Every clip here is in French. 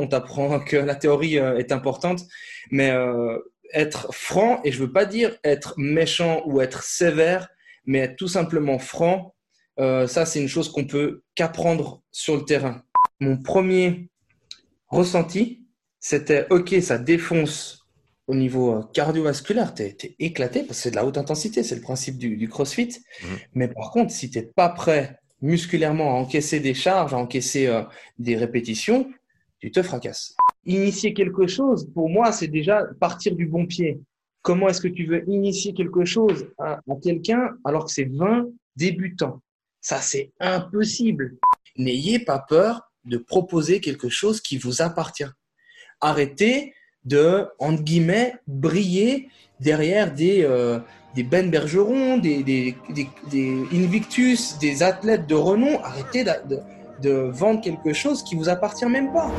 on t'apprend que la théorie est importante, mais être franc, et je veux pas dire être méchant ou être sévère, mais être tout simplement franc, ça c'est une chose qu'on peut qu'apprendre sur le terrain. Mon premier ressenti, c'était ok, ça défonce au niveau euh, cardiovasculaire, tu es, éclaté parce que c'est de la haute intensité, c'est le principe du, crossfit. Mhm. Mais par contre, si tu n'es pas prêt musculairement à encaisser des charges, à encaisser euh, des répétitions, tu te fracasses. Initier quelque chose, pour moi, c'est déjà partir du bon pied. Comment est-ce que tu veux initier quelque chose à, quelqu'un alors que c'est 20 débutants? Ça, c'est impossible. N'ayez pas peur de proposer quelque chose qui vous appartient. Arrêtez de, entre guillemets, briller derrière des, euh, Ben Bergeron, des, Invictus, des athlètes de renom. Arrêtez de, de vendre quelque chose qui vous appartient même pas.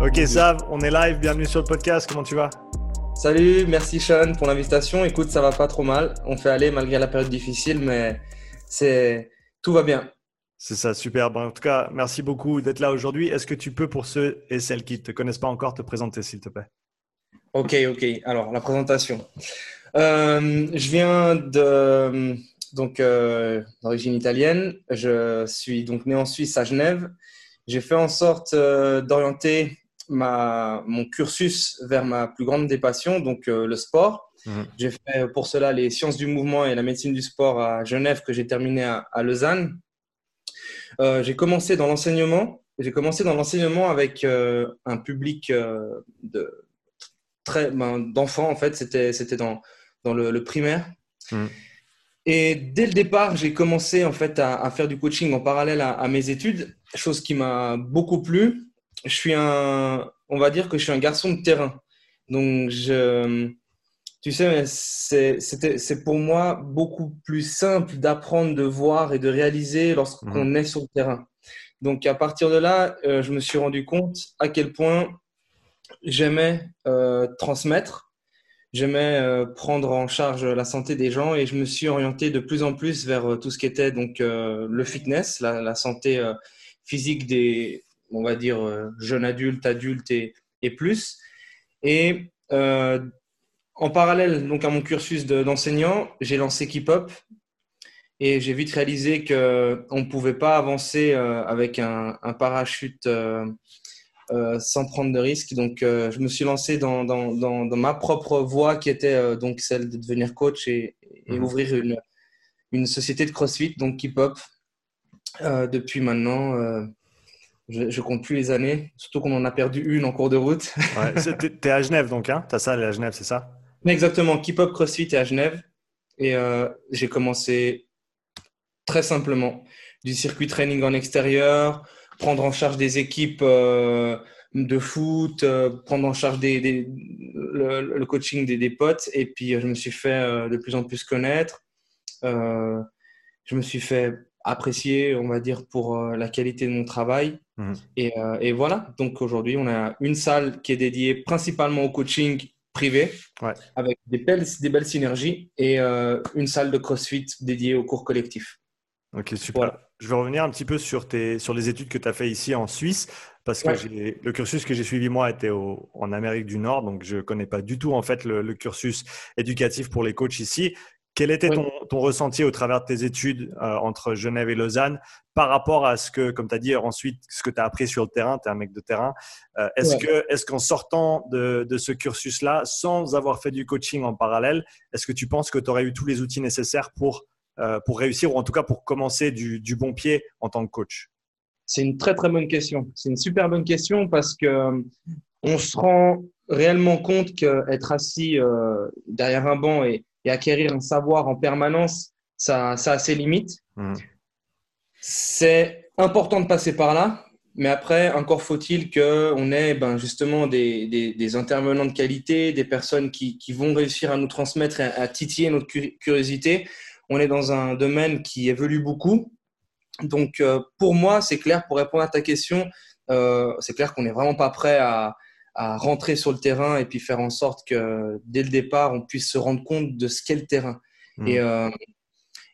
Ok Sav, on est live, bienvenue sur le podcast, comment tu vas? Salut, merci Sean pour l'invitation. Écoute, ça va pas trop mal. On fait aller malgré la période difficile, mais c'est tout va bien. C'est ça, super. en tout cas, merci beaucoup d'être là aujourd'hui. Est-ce que tu peux, pour ceux et celles qui ne te connaissent pas encore, te présenter, s'il te plaît? Ok, ok. Alors, la présentation. Euh, je viens de donc euh, d'origine italienne. Je suis donc né en Suisse à Genève. J'ai fait en sorte euh, d'orienter ma mon cursus vers ma plus grande des passions, donc le sport. Mhm. J'ai fait pour cela les sciences du mouvement et la médecine du sport à Genève que j'ai terminé à Lausanne. J'ai commencé dans l'enseignement. J'ai commencé dans l'enseignement avec un public de très ben, d'enfants en fait. C'était c'était dans dans le, primaire. Mmh. Et dès le départ, j'ai commencé en fait à, faire du coaching en parallèle à, mes études, chose qui m'a beaucoup plu. Je suis un, on va dire que je suis un garçon de terrain. Donc je, tu sais, c'est pour moi beaucoup plus simple d'apprendre, de voir et de réaliser lorsqu'on mhm. est sur le terrain. Donc, à partir de là, euh, je me suis rendu compte à quel point j'aimais euh, transmettre, j'aimais euh, prendre en charge la santé des gens et je me suis orienté de plus en plus vers tout ce qui était donc le fitness, la, santé physique des, on va dire, jeunes adultes, adultes et, et plus. Et en parallèle donc à mon cursus d'enseignant, j'ai lancé Keep Up et j'ai vite réalisé qu'on ne pouvait pas avancer euh, avec un, parachute euh, euh, sans prendre de risques. Donc, je me suis lancé dans, ma propre voie qui était donc celle de devenir coach et, mhm. ouvrir une, une, société de CrossFit, donc Keep Up. depuis maintenant, je, ne compte plus les années, surtout qu'on en a perdu une en cours de route. tu es à Genève donc, hein Tu as ça à Genève, c'est ça? Exactement, Keep Up CrossFit est à Genève. Et euh, j'ai commencé très simplement du circuit training en extérieur, prendre en charge des équipes euh, de foot, euh, prendre en charge des, le, coaching des, des, potes. Et puis, je me suis fait de plus en plus connaître. je me suis fait apprécier, on va dire, pour la qualité de mon travail. Mmh. Et, et, voilà, donc aujourd'hui, on a une salle qui est dédiée principalement au coaching privé avec des belles, des belles synergies et euh, une salle de CrossFit dédiée aux cours collectifs. Ok, super. Je vais revenir un petit peu sur, tes, sur les études que tu as fait ici en Suisse parce que le cursus que j'ai suivi moi était en Amérique du Nord, donc je ne connais pas du tout en fait le, cursus éducatif pour les coachs ici. Quel était ton, ton, ressenti au travers de tes études euh, entre Genève et Lausanne par rapport à ce que, comme tu as dit ensuite, ce que tu as appris sur le terrain, tu es un mec de terrain. Euh, est-ce que, est qu'en sortant de, de ce cursus-là, sans avoir fait du coaching en parallèle, est-ce que tu penses que tu aurais eu tous les outils nécessaires pour, pour réussir ou en tout cas pour commencer du, du bon pied en tant que coach C'est une très très bonne question. C'est une super bonne question parce que on se rend réellement compte qu'être assis derrière un banc et et acquérir un savoir en permanence, ça, ça a ses limites. Mmh. C'est important de passer par là, mais après, encore faut-il qu'on ait ben, justement des, des, intervenants de qualité, des personnes qui, qui vont réussir à nous transmettre, à, à titiller notre curiosité. On est dans un domaine qui évolue beaucoup. Donc, euh, pour moi, c'est clair, pour répondre à ta question, euh, c'est clair qu'on n'est vraiment pas prêt à, à rentrer sur le terrain et puis faire en sorte que dès le départ, on puisse se rendre compte de ce qu'est le terrain. Mmh. Et, euh,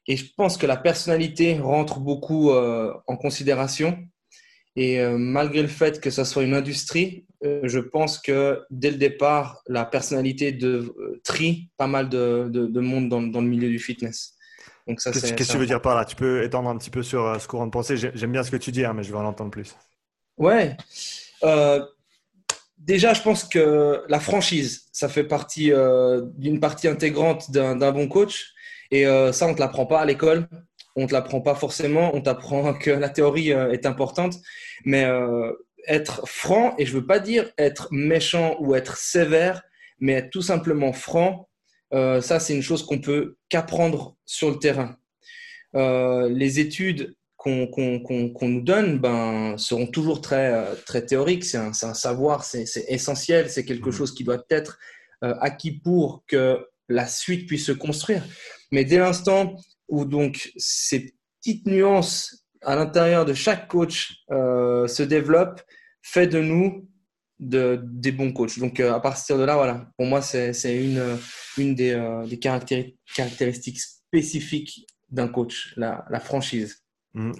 Et je pense que la personnalité rentre beaucoup en considération. Et malgré le fait que ça soit une industrie, je pense que dès le départ, la personnalité de, trie pas mal de, de, monde dans, dans, le milieu du fitness. Qu'est-ce que tu veux dire par là? Tu peux étendre un petit peu sur ce courant de pensée. J'aime bien ce que tu dis, hein, mais je veux en entendre plus. Ouais. Euh, déjà, je pense que la franchise, ça fait partie euh, d'une partie intégrante d'un bon coach. Et euh, ça, on ne te l'apprend pas à l'école. On ne te l'apprend pas forcément. On t'apprend que la théorie est importante. Mais être franc, et je ne veux pas dire être méchant ou être sévère, mais être tout simplement franc, ça, c'est une chose qu'on peut qu'apprendre sur le terrain. les études qu'on nous donne ben, seront toujours très, euh, très théoriques. C'est un, savoir, c'est essentiel, c'est quelque mmh. chose qui doit être euh, acquis pour que la suite puisse se construire. Mais dès l'instant où donc ces petites nuances à l'intérieur de chaque coach euh, se développent, fait de nous de, des bons coachs. Donc à partir de là, voilà, pour moi, c'est une, une des, des caractéristiques spécifiques d'un coach, la, la franchise. Mm.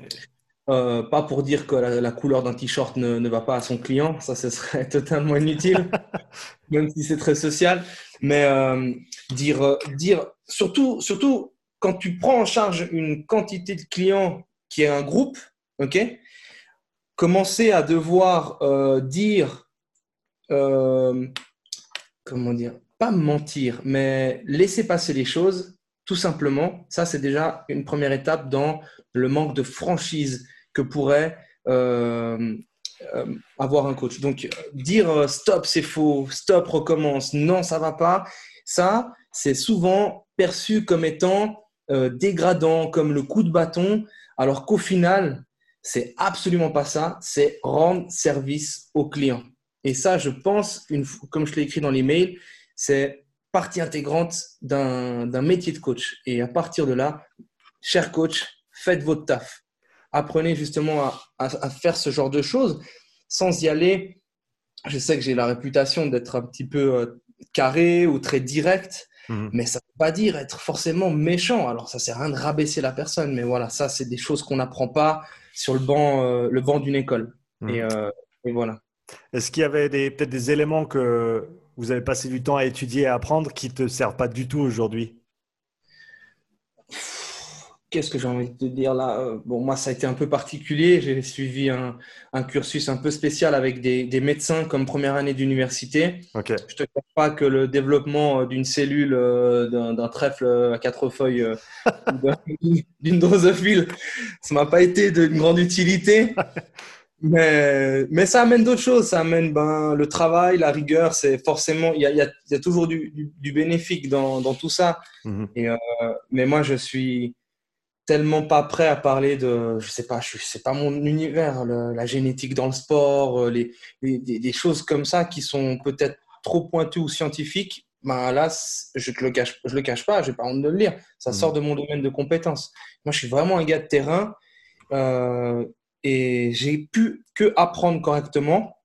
Euh, pas pour dire que la, couleur d'un t-shirt ne, ne, va pas à son client, ça ce serait totalement inutile, même si c'est très social. Mais euh, dire, euh, dire surtout, surtout quand tu prends en charge une quantité de clients qui est un groupe, ok, commencer à devoir dire, comment dire, pas mentir, mais laisser passer les choses, tout simplement, ça c'est déjà une première étape dans le manque de franchise que pourrait euh, euh, avoir un coach. Donc, dire euh, stop, c'est faux, stop, recommence, non, ça va pas, ça, c'est souvent perçu comme étant dégradant, comme le coup de bâton, alors qu'au final, c'est absolument pas ça, c'est rendre service au client. Et ça, je pense, une, comme je l'ai écrit dans l'email, c'est partie intégrante d'un métier de coach. Et à partir de là, cher coach, faites votre taf. Apprenez justement à, faire ce genre de choses sans y aller. Je sais que j'ai la réputation d'être un petit peu euh, carré ou très direct, mhm. mais ça ne veut pas dire être forcément méchant. Alors, ça ne sert à rien de rabaisser la personne, mais voilà, ça, c'est des choses qu'on n'apprend pas sur le banc, euh, le banc d'une école. Mhm. Euh, et, voilà. Est-ce qu'il y avait peut-être des éléments que vous avez passé du temps à étudier et à apprendre qui ne te servent pas du tout aujourd'hui Qu'est-ce que j'ai envie de te dire là euh, Bon, moi, ça a été un peu particulier. J'ai suivi un, cursus un peu spécial avec des, médecins comme première année d'université. Je ne te cache pas que le développement euh, d'une cellule, euh, d'un trèfle à quatre feuilles, d'une drosophile, ça m'a pas été d'une grande utilité. Mais, mais ça amène d'autres choses. Ça amène ben, le travail, la rigueur. C'est forcément, il y a, y a, toujours du, du, bénéfique dans, dans, tout ça. Mhm. Et, mais moi, je suis tellement pas prêt à parler de, je sais pas, je c'est pas mon univers, la génétique dans le sport, euh, les, des choses comme ça qui sont peut-être trop pointues ou scientifiques. Ben là, je te le cache, je le cache pas, j'ai pas honte de le lire. Ça mmh. sort de mon domaine de compétences. Moi, je suis vraiment un gars de terrain euh, et j'ai pu que apprendre correctement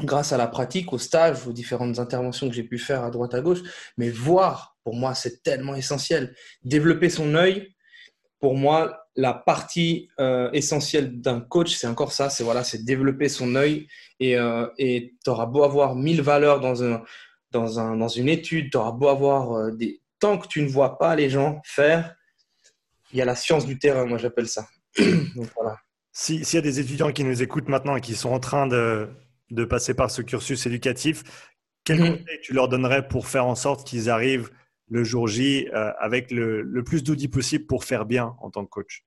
grâce à la pratique, au stage, aux différentes interventions que j'ai pu faire à droite à gauche. Mais voir, pour moi, c'est tellement essentiel. Développer son œil, pour moi, la partie euh, essentielle d'un coach, c'est encore ça, c'est voilà, c'est développer son œil. Et euh, tu auras beau avoir mille valeurs dans, un, dans, un, dans une étude, tu auras beau avoir euh, des... Tant que tu ne vois pas les gens faire, il y a la science du terrain, moi j'appelle ça. voilà. S'il y a des étudiants qui nous écoutent maintenant et qui sont en train de, de passer par ce cursus éducatif, quel mmh. conseil tu leur donnerais pour faire en sorte qu'ils arrivent le jour J euh, avec le, plus d'outils possible pour faire bien en tant que coach?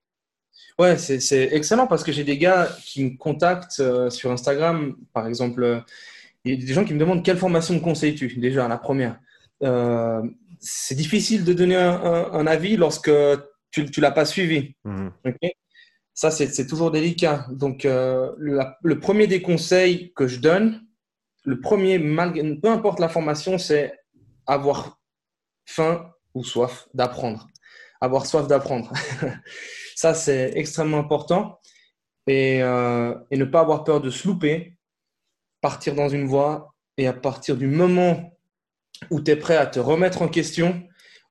Ouais, c'est excellent parce que j'ai des gars qui me contactent euh, sur Instagram, par exemple. Euh, il y a des gens qui me demandent quelle formation me conseilles-tu déjà, la première. c'est difficile de donner un, avis lorsque tu ne l'as pas suivi. Mhm. Ça, c'est toujours délicat. Donc, le premier des conseils que je donne, le premier, peu importe la formation, c'est avoir faim ou soif d'apprendre. Avoir soif d'apprendre. Ça, c'est extrêmement important. Euh, et, ne pas avoir peur de se louper, partir dans une voie et à partir du moment où tu es prêt à te remettre en question,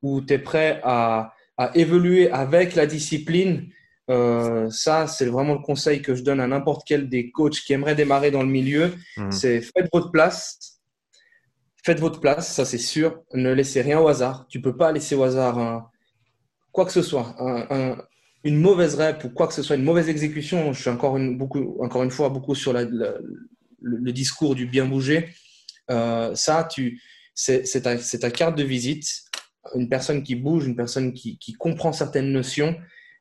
où tu es prêt à évoluer avec la discipline, euh, ça, c'est vraiment le conseil que je donne à n'importe quel des coachs qui aimerait démarrer dans le milieu. Mmh. C'est faites votre place. Faites votre place, ça c'est sûr. Ne laissez rien au hasard. Tu peux pas laisser au hasard quoi que ce soit. une mauvaise rep ou quoi que ce soit, une mauvaise exécution. Je suis encore une, beaucoup, encore une fois beaucoup sur le, discours du bien bouger. Euh, ça, tu, c'est ta, ta, carte de visite. Une personne qui bouge, une personne qui, qui comprend certaines notions.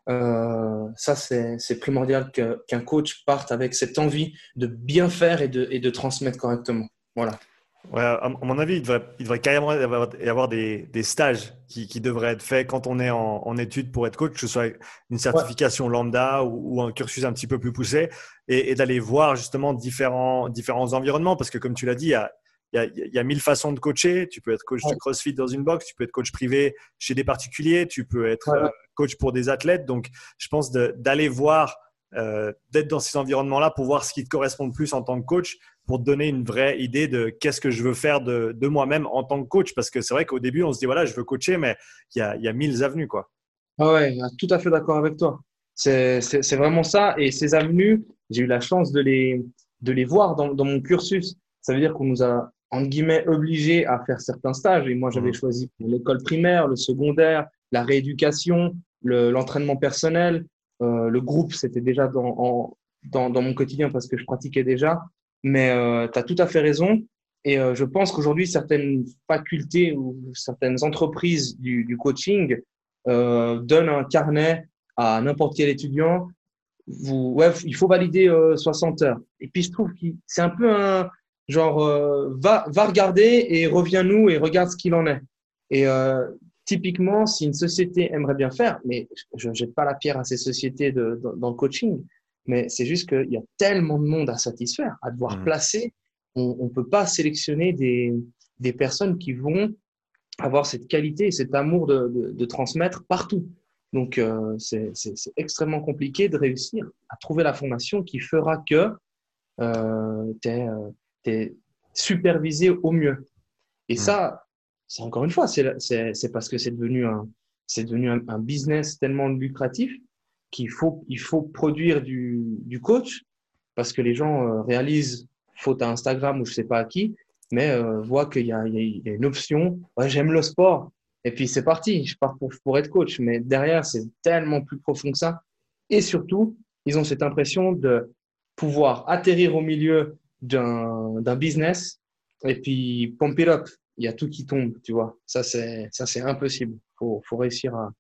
Euh, ça, c'est primordial qu'un coach parte avec cette envie de bien faire et de, et de transmettre correctement. Voilà. Ouais, à mon avis, il devrait, il devrait carrément y avoir des, stages qui, devraient être faits quand on est en, en études pour être coach, que ce soit une certification lambda ou, un cursus un petit peu plus poussé, et, et d'aller voir justement différents, différents environnements. Parce que comme tu l'as dit, il y a, il y, a, mille façons de coacher. Tu peux être coach de CrossFit dans une box, tu peux être coach privé chez des particuliers, tu peux être euh, coach pour des athlètes. Donc, je pense d'aller voir, euh, d'être dans ces environnements-là pour voir ce qui te correspond le plus en tant que coach, pour te donner une vraie idée de qu'est-ce que je veux faire de, de moi-même en tant que coach. Parce que c'est vrai qu'au début, on se dit, voilà, je veux coacher, mais il y a, y a mille avenues. Quoi. Ah ouais, tout à fait d'accord avec toi. C'est vraiment ça. Et ces avenues, j'ai eu la chance de les, de les voir dans, dans mon cursus. Ça veut dire qu'on nous a entre guillemets, obligé à faire certains stages. Et moi, j'avais mmh. choisi l'école primaire, le secondaire, la rééducation, l'entraînement personnel. Euh, le groupe, c'était déjà dans, dans, dans, mon quotidien parce que je pratiquais déjà. Mais euh, tu as tout à fait raison. Et euh, je pense qu'aujourd'hui, certaines facultés ou certaines entreprises du, du coaching euh, donnent un carnet à n'importe quel étudiant. Vous, ouais, il faut valider 60 heures. Et puis, je trouve que c'est un peu un, genre, euh, va, va regarder et reviens-nous et regarde ce qu'il en est. Et euh, typiquement, si une société aimerait bien faire, mais je ne jette pas la pierre à ces sociétés de, dans, le coaching, mais c'est juste qu'il y a tellement de monde à satisfaire, à devoir mmh. placer. On ne peut pas sélectionner des, des personnes qui vont avoir cette qualité et cet amour de, de, de transmettre partout. Donc, euh, c'est extrêmement compliqué de réussir à trouver la formation qui fera que euh, tu es, supervisé au mieux. Et hmm. ça, c'est encore une fois, c'est parce que c'est devenu, un, devenu un, business tellement lucratif qu'il faut, il faut produire du, du, coach parce que les gens euh, réalisent, faute à Instagram ou je sais pas à qui, mais euh, voient qu'il y, y, a une option. J'aime le sport. Et puis c'est parti, je pars pour, pour être coach. Mais derrière, c'est tellement plus profond que ça. Et surtout, ils ont cette impression de pouvoir atterrir au milieu d'un business et puis pump it. Il y a tout qui tombe, tu vois. Ça, c'est impossible. Il faut, faut, réussir à,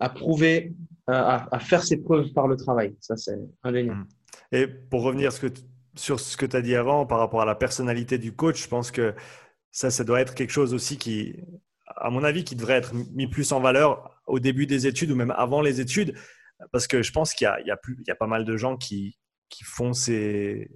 à prouver, à, à, faire ses preuves par le travail. Ça, c'est indéniable. Mm. Et pour revenir sur ce que tu as dit avant par rapport à la personnalité du coach, je pense que ça, ça doit être quelque chose aussi qui, à mon avis, qui devrait être mis plus en valeur au début des études ou même avant les études. Parce que je pense qu'il y, y, y, a pas mal de gens qui, qui font ces,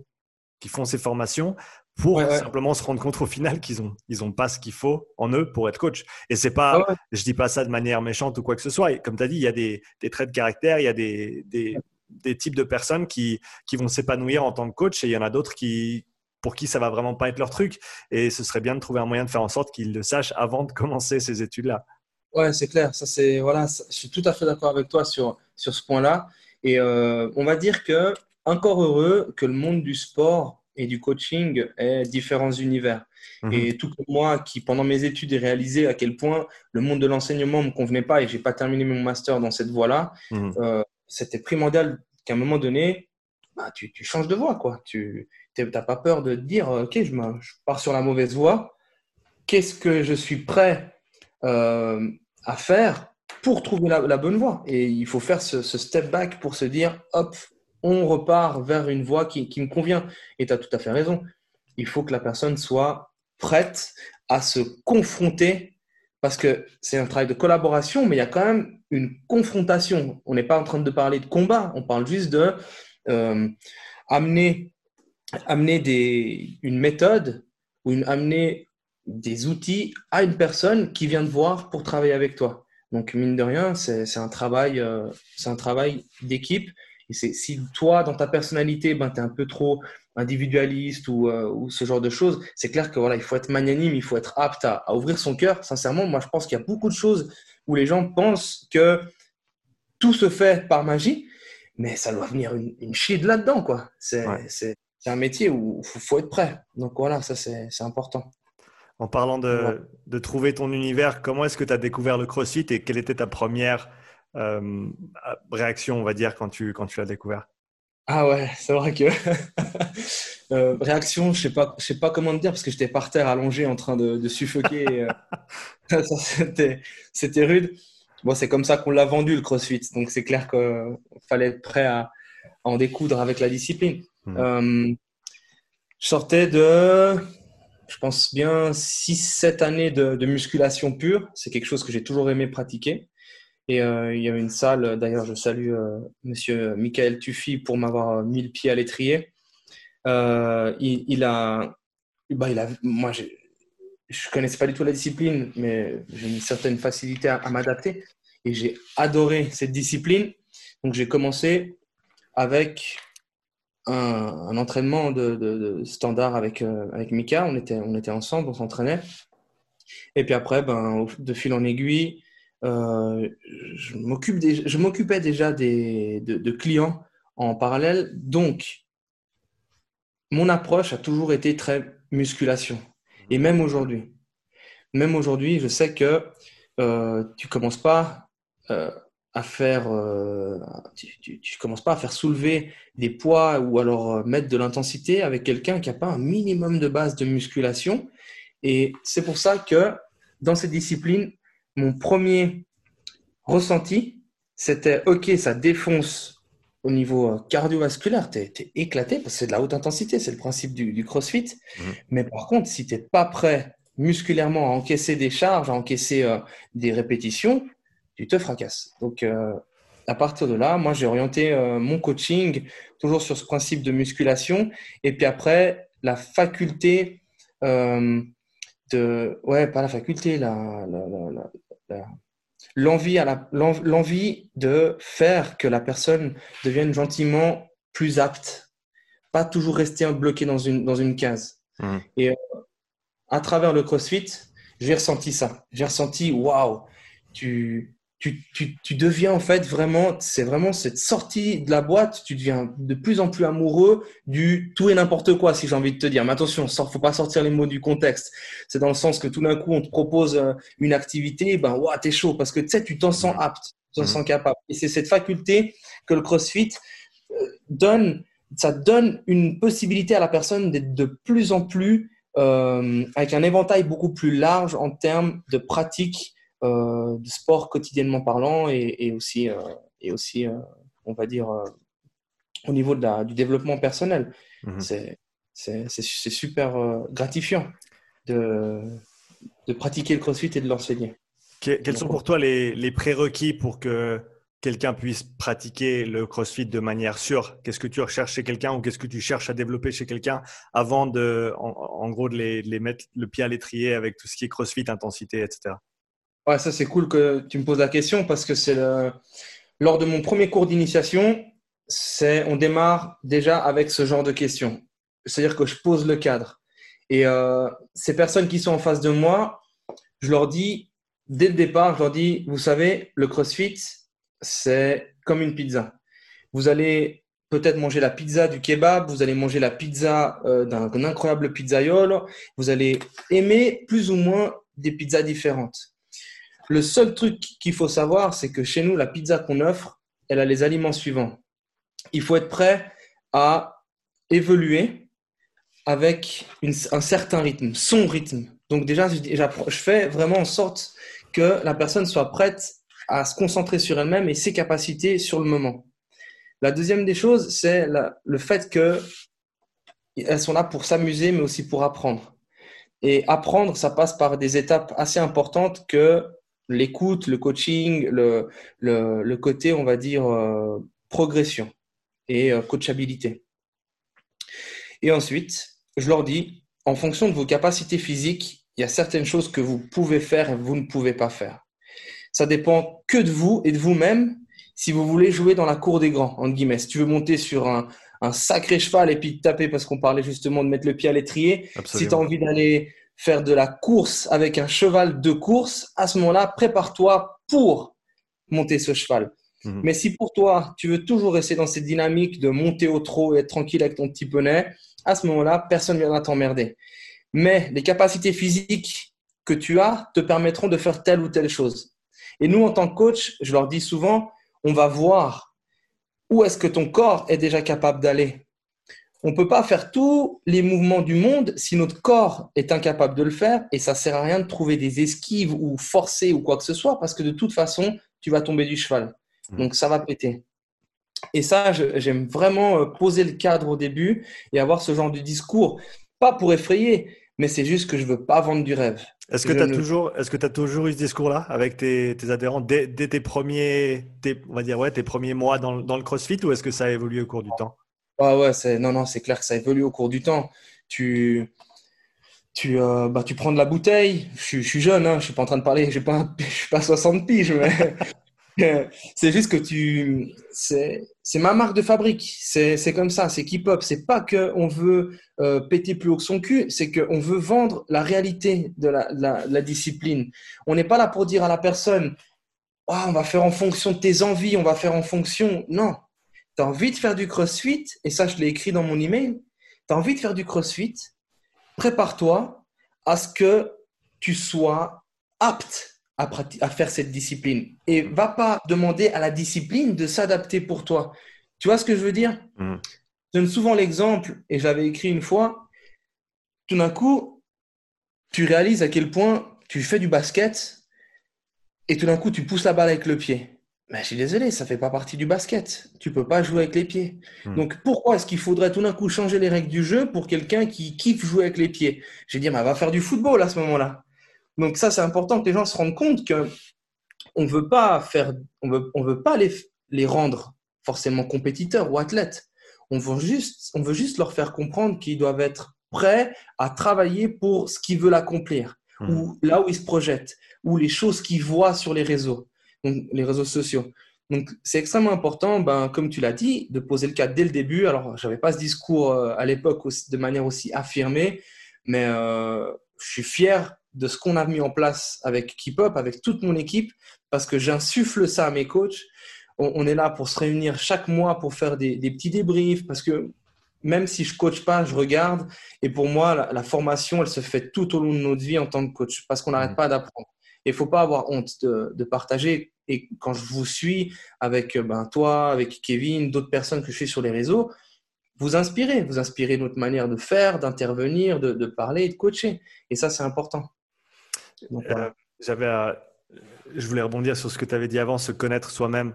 qui font ces formations pour simplement se rendre compte au final qu'ils ont ils ont pas ce qu'il faut en eux pour être coach. Et c'est pas, je je dis pas ça de manière méchante ou quoi que ce soit. comme tu as dit, il y a des, des, traits de caractère, il y a des, des, des types de personnes qui, qui vont s'épanouir en tant que coach et il y en a d'autres qui pour qui ça va vraiment pas être leur truc. Et ce serait bien de trouver un moyen de faire en sorte qu'ils le sachent avant de commencer ces études-là. Ouais, c'est clair. Ça, c'est voilà, je suis tout à fait d'accord avec toi sur, sur ce point-là. Et euh, on va dire que encore heureux que le monde du sport et du coaching ait différents univers. Mhm. Et tout comme moi, qui pendant mes études ai réalisé à quel point le monde de l'enseignement ne me convenait pas et j'ai pas terminé mon master dans cette voie-là, mhm. euh, c'était primordial qu'à un moment donné, bah, tu, tu, changes de voie. Quoi. Tu n'as pas peur de dire, OK, je, je, pars sur la mauvaise voie. Qu'est-ce que je suis prêt euh, à faire pour trouver la, bonne voie? Et il faut faire ce, ce step back pour se dire, hop, on repart vers une voie qui, me convient. Et tu as tout à fait raison. Il faut que la personne soit prête à se confronter parce que c'est un travail de collaboration, mais il y a quand même une confrontation. On n'est pas en train de parler de combat, on parle juste de euh, des, une méthode ou une, amener des outils à une personne qui vient de voir pour travailler avec toi. Donc, mine de rien, c'est un travail, euh, c'est un travail d'équipe et c'est si toi, dans ta personnalité, ben, tu es un peu trop individualiste ou, euh, ou ce genre de choses, c'est clair que voilà, il faut être magnanime, il faut être apte à, ouvrir son cœur. Sincèrement, moi, je pense qu'il y a beaucoup de choses où les gens pensent que tout se fait par magie, mais ça doit venir une, une de là-dedans, quoi. C'est un métier où il faut, être prêt. Donc voilà, ça c'est important. En parlant de, de, trouver ton univers, comment est-ce que tu as découvert le CrossFit et quelle était ta première réaction, on va dire, quand tu, quand tu l'as découvert Ah ouais, c'est vrai que euh, réaction, je sais pas, je sais pas comment te dire parce que j'étais par terre allongé en train de, de suffoquer. Euh, c'était rude. Bon, c'est comme ça qu'on l'a vendu le CrossFit, donc c'est clair qu'il fallait être prêt à, en découdre avec la discipline. Mmh. je sortais de je pense bien 6-7 années de, musculation pure. C'est quelque chose que j'ai toujours aimé pratiquer. Et euh, il y avait une salle, d'ailleurs, je salue euh, monsieur Michael Tuffy pour m'avoir mis le pied à l'étrier. Euh, il, a, bah, il a, moi, je ne connaissais pas du tout la discipline, mais j'ai une certaine facilité à m'adapter. Et j'ai adoré cette discipline. Donc, j'ai commencé avec un, entraînement de, standard avec, euh, avec Mika. On était, on était ensemble, on s'entraînait. Et puis après, ben, de fil en aiguille, euh, je m'occupais déjà des, de, clients en parallèle. Donc, mon approche a toujours été très musculation. Et même aujourd'hui. Même aujourd'hui, je sais que euh, tu commences pas euh, à faire, euh, tu, tu, commences pas à faire soulever des poids ou alors mettre de l'intensité avec quelqu'un qui n'a pas un minimum de base de musculation. Et c'est pour ça que dans cette discipline, mon premier ressenti, c'était OK, ça défonce au niveau euh, cardiovasculaire, tu es, éclaté parce que c'est de la haute intensité, c'est le principe du, crossfit. Mmh. Mais par contre, si tu n'es pas prêt musculairement à encaisser des charges, à encaisser des répétitions, tu te fracasses. Donc, euh, à partir de là, moi, j'ai orienté euh, mon coaching toujours sur ce principe de musculation. Et puis après, la faculté euh, de. Ouais, pas la faculté, la, l'envie, l'envie de faire que la personne devienne gentiment plus apte. Pas toujours rester bloqué dans une, dans une case. Mmh. Et à travers le CrossFit, j'ai ressenti ça. J'ai ressenti, waouh, tu, tu, tu, tu, deviens en fait vraiment, c'est vraiment cette sortie de la boîte, tu deviens de plus en plus amoureux du tout et n'importe quoi, si j'ai envie de te dire. Mais attention, il faut pas sortir les mots du contexte. C'est dans le sens que tout d'un coup, on te propose euh, une activité, ben, tu t'es chaud parce que tu sais, tu t'en sens apte, tu t'en sens capable. Et c'est cette faculté que le CrossFit euh, donne, ça donne une possibilité à la personne d'être de plus en plus, euh, avec un éventail beaucoup plus large en termes de pratique euh, de sport quotidiennement parlant et, aussi, et aussi euh, euh, on va dire, au niveau de la, du développement personnel. Mhm. C'est super gratifiant de, de pratiquer le crossfit et de l'enseigner. quels sont pour toi les, les prérequis pour que quelqu'un puisse pratiquer le CrossFit de manière sûre? Qu'est-ce que tu recherches chez quelqu'un ou qu'est-ce que tu cherches à développer chez quelqu'un avant de, en, gros, de les, de les, mettre le pied à l'étrier avec tout ce qui est CrossFit, intensité, etc. Ouais, ça c'est cool que tu me poses la question parce que c'est le... lors de mon premier cours d'initiation, c'est on démarre déjà avec ce genre de questions. C'est-à-dire que je pose le cadre. Et euh, ces personnes qui sont en face de moi, je leur dis dès le départ, je leur dis, vous savez, le CrossFit, c'est comme une pizza. Vous allez peut-être manger la pizza du kebab, vous allez manger la pizza euh, d'un incroyable pizzaiolo, vous allez aimer plus ou moins des pizzas différentes. Le seul truc qu'il faut savoir, c'est que chez nous, la pizza qu'on offre, elle a les aliments suivants. Il faut être prêt à évoluer avec un certain rythme, son rythme. Donc déjà, je fais vraiment en sorte que la personne soit prête à se concentrer sur elle-même et ses capacités sur le moment. La deuxième des choses, c'est le fait qu'elles sont là pour s'amuser, mais aussi pour apprendre. Et apprendre, ça passe par des étapes assez importantes que l'écoute, le coaching, le, le, côté, on va dire, euh, progression et euh, coachabilité. Et ensuite, je leur dis, en fonction de vos capacités physiques, il y a certaines choses que vous pouvez faire et vous ne pouvez pas faire. Ça dépend que de vous et de vous-même si vous voulez jouer dans la cour des grands, entre guillemets. Si tu veux monter sur un, un sacré cheval et puis te taper parce qu'on parlait justement de mettre le pied à l'étrier, si tu as envie d'aller faire de la course avec un cheval de course, à ce moment-là, prépare-toi pour monter ce cheval. Mhm. Mais si pour toi, tu veux toujours rester dans cette dynamique de monter au trot et être tranquille avec ton petit poney, à ce moment-là, personne ne viendra t'emmerder. Mais les capacités physiques que tu as te permettront de faire telle ou telle chose. Et nous, en tant que coach, je leur dis souvent, on va voir où est-ce que ton corps est déjà capable d'aller on ne peut pas faire tous les mouvements du monde si notre corps est incapable de le faire et ça sert à rien de trouver des esquives ou forcer ou quoi que ce soit parce que de toute façon, tu vas tomber du cheval. Mmh. Donc ça va péter. Et ça, j'aime vraiment euh, poser le cadre au début et avoir ce genre de discours, pas pour effrayer, mais c'est juste que je veux pas vendre du rêve. Est-ce que tu as, toujours, est as toujours eu ce discours-là avec tes, adhérents dès, tes, premiers, on va dire, ouais, tes premiers mois dans, dans le CrossFit ou est-ce que ça a évolué au cours du temps? Ah ouais, c'est, non, non, c'est clair que ça évolue au cours du temps. Tu, tu, euh, bah, tu prends de la bouteille. Je, suis jeune, hein, je suis pas en train de parler, je ne suis pas 60 piges, mais c'est juste que tu. C'est, ma marque de fabrique. C'est, c'est comme ça, c'est Keep-Up. C'est pas qu'on veut euh, péter plus haut que son cul, c'est qu'on veut vendre la réalité de la, la, discipline. On n'est pas là pour dire à la personne oh, on va faire en fonction de tes envies, on va faire en fonction. Non, tu as envie de faire du crossfit, et ça je l'ai écrit dans mon email, tu as envie de faire du crossfit, prépare-toi à ce que tu sois apte à, à, faire cette discipline. Et va pas demander à la discipline de s'adapter pour toi. Tu vois ce que je veux dire? Mmh. Je donne souvent l'exemple, et j'avais écrit une fois, tout d'un coup, tu réalises à quel point tu fais du basket, et tout d'un coup, tu pousses la balle avec le pied. Mais je suis désolé, ça fait pas partie du basket. Tu peux pas jouer avec les pieds. Hmm. Donc pourquoi est-ce qu'il faudrait tout d'un coup changer les règles du jeu pour quelqu'un qui kiffe jouer avec les pieds? J'ai dit, mais va faire du football à ce moment-là. Donc ça, c'est important que les gens se rendent compte que on veut pas faire, on veut, on veut pas les, les rendre forcément compétiteurs ou athlètes. On veut juste, on veut juste leur faire comprendre qu'ils doivent être prêts à travailler pour ce qu'ils veulent accomplir hmm. ou là où ils se projettent ou les choses qu'ils voient sur les réseaux les réseaux sociaux. Donc, c'est extrêmement important, ben, comme tu l'as dit, de poser le cas dès le début. Alors, je n'avais pas ce discours euh, à l'époque de manière aussi affirmée, mais euh, je suis fier de ce qu'on a mis en place avec Keep Up, avec toute mon équipe, parce que j'insuffle ça à mes coachs. On, est là pour se réunir chaque mois pour faire des, petits débriefs, parce que même si je coach pas, je regarde. Et pour moi, la, formation, elle se fait tout au long de notre vie en tant que coach, parce qu'on n'arrête mmh. pas d'apprendre il ne faut pas avoir honte de, partager. Et quand je vous suis avec euh, ben, toi, avec Kevin, d'autres personnes que je suis sur les réseaux, vous inspirez, vous inspirez notre manière de faire, d'intervenir, de, parler et de coacher. Et ça, c'est important. Euh, j'avais, je voulais rebondir sur ce que tu avais dit avant, se connaître soi-même.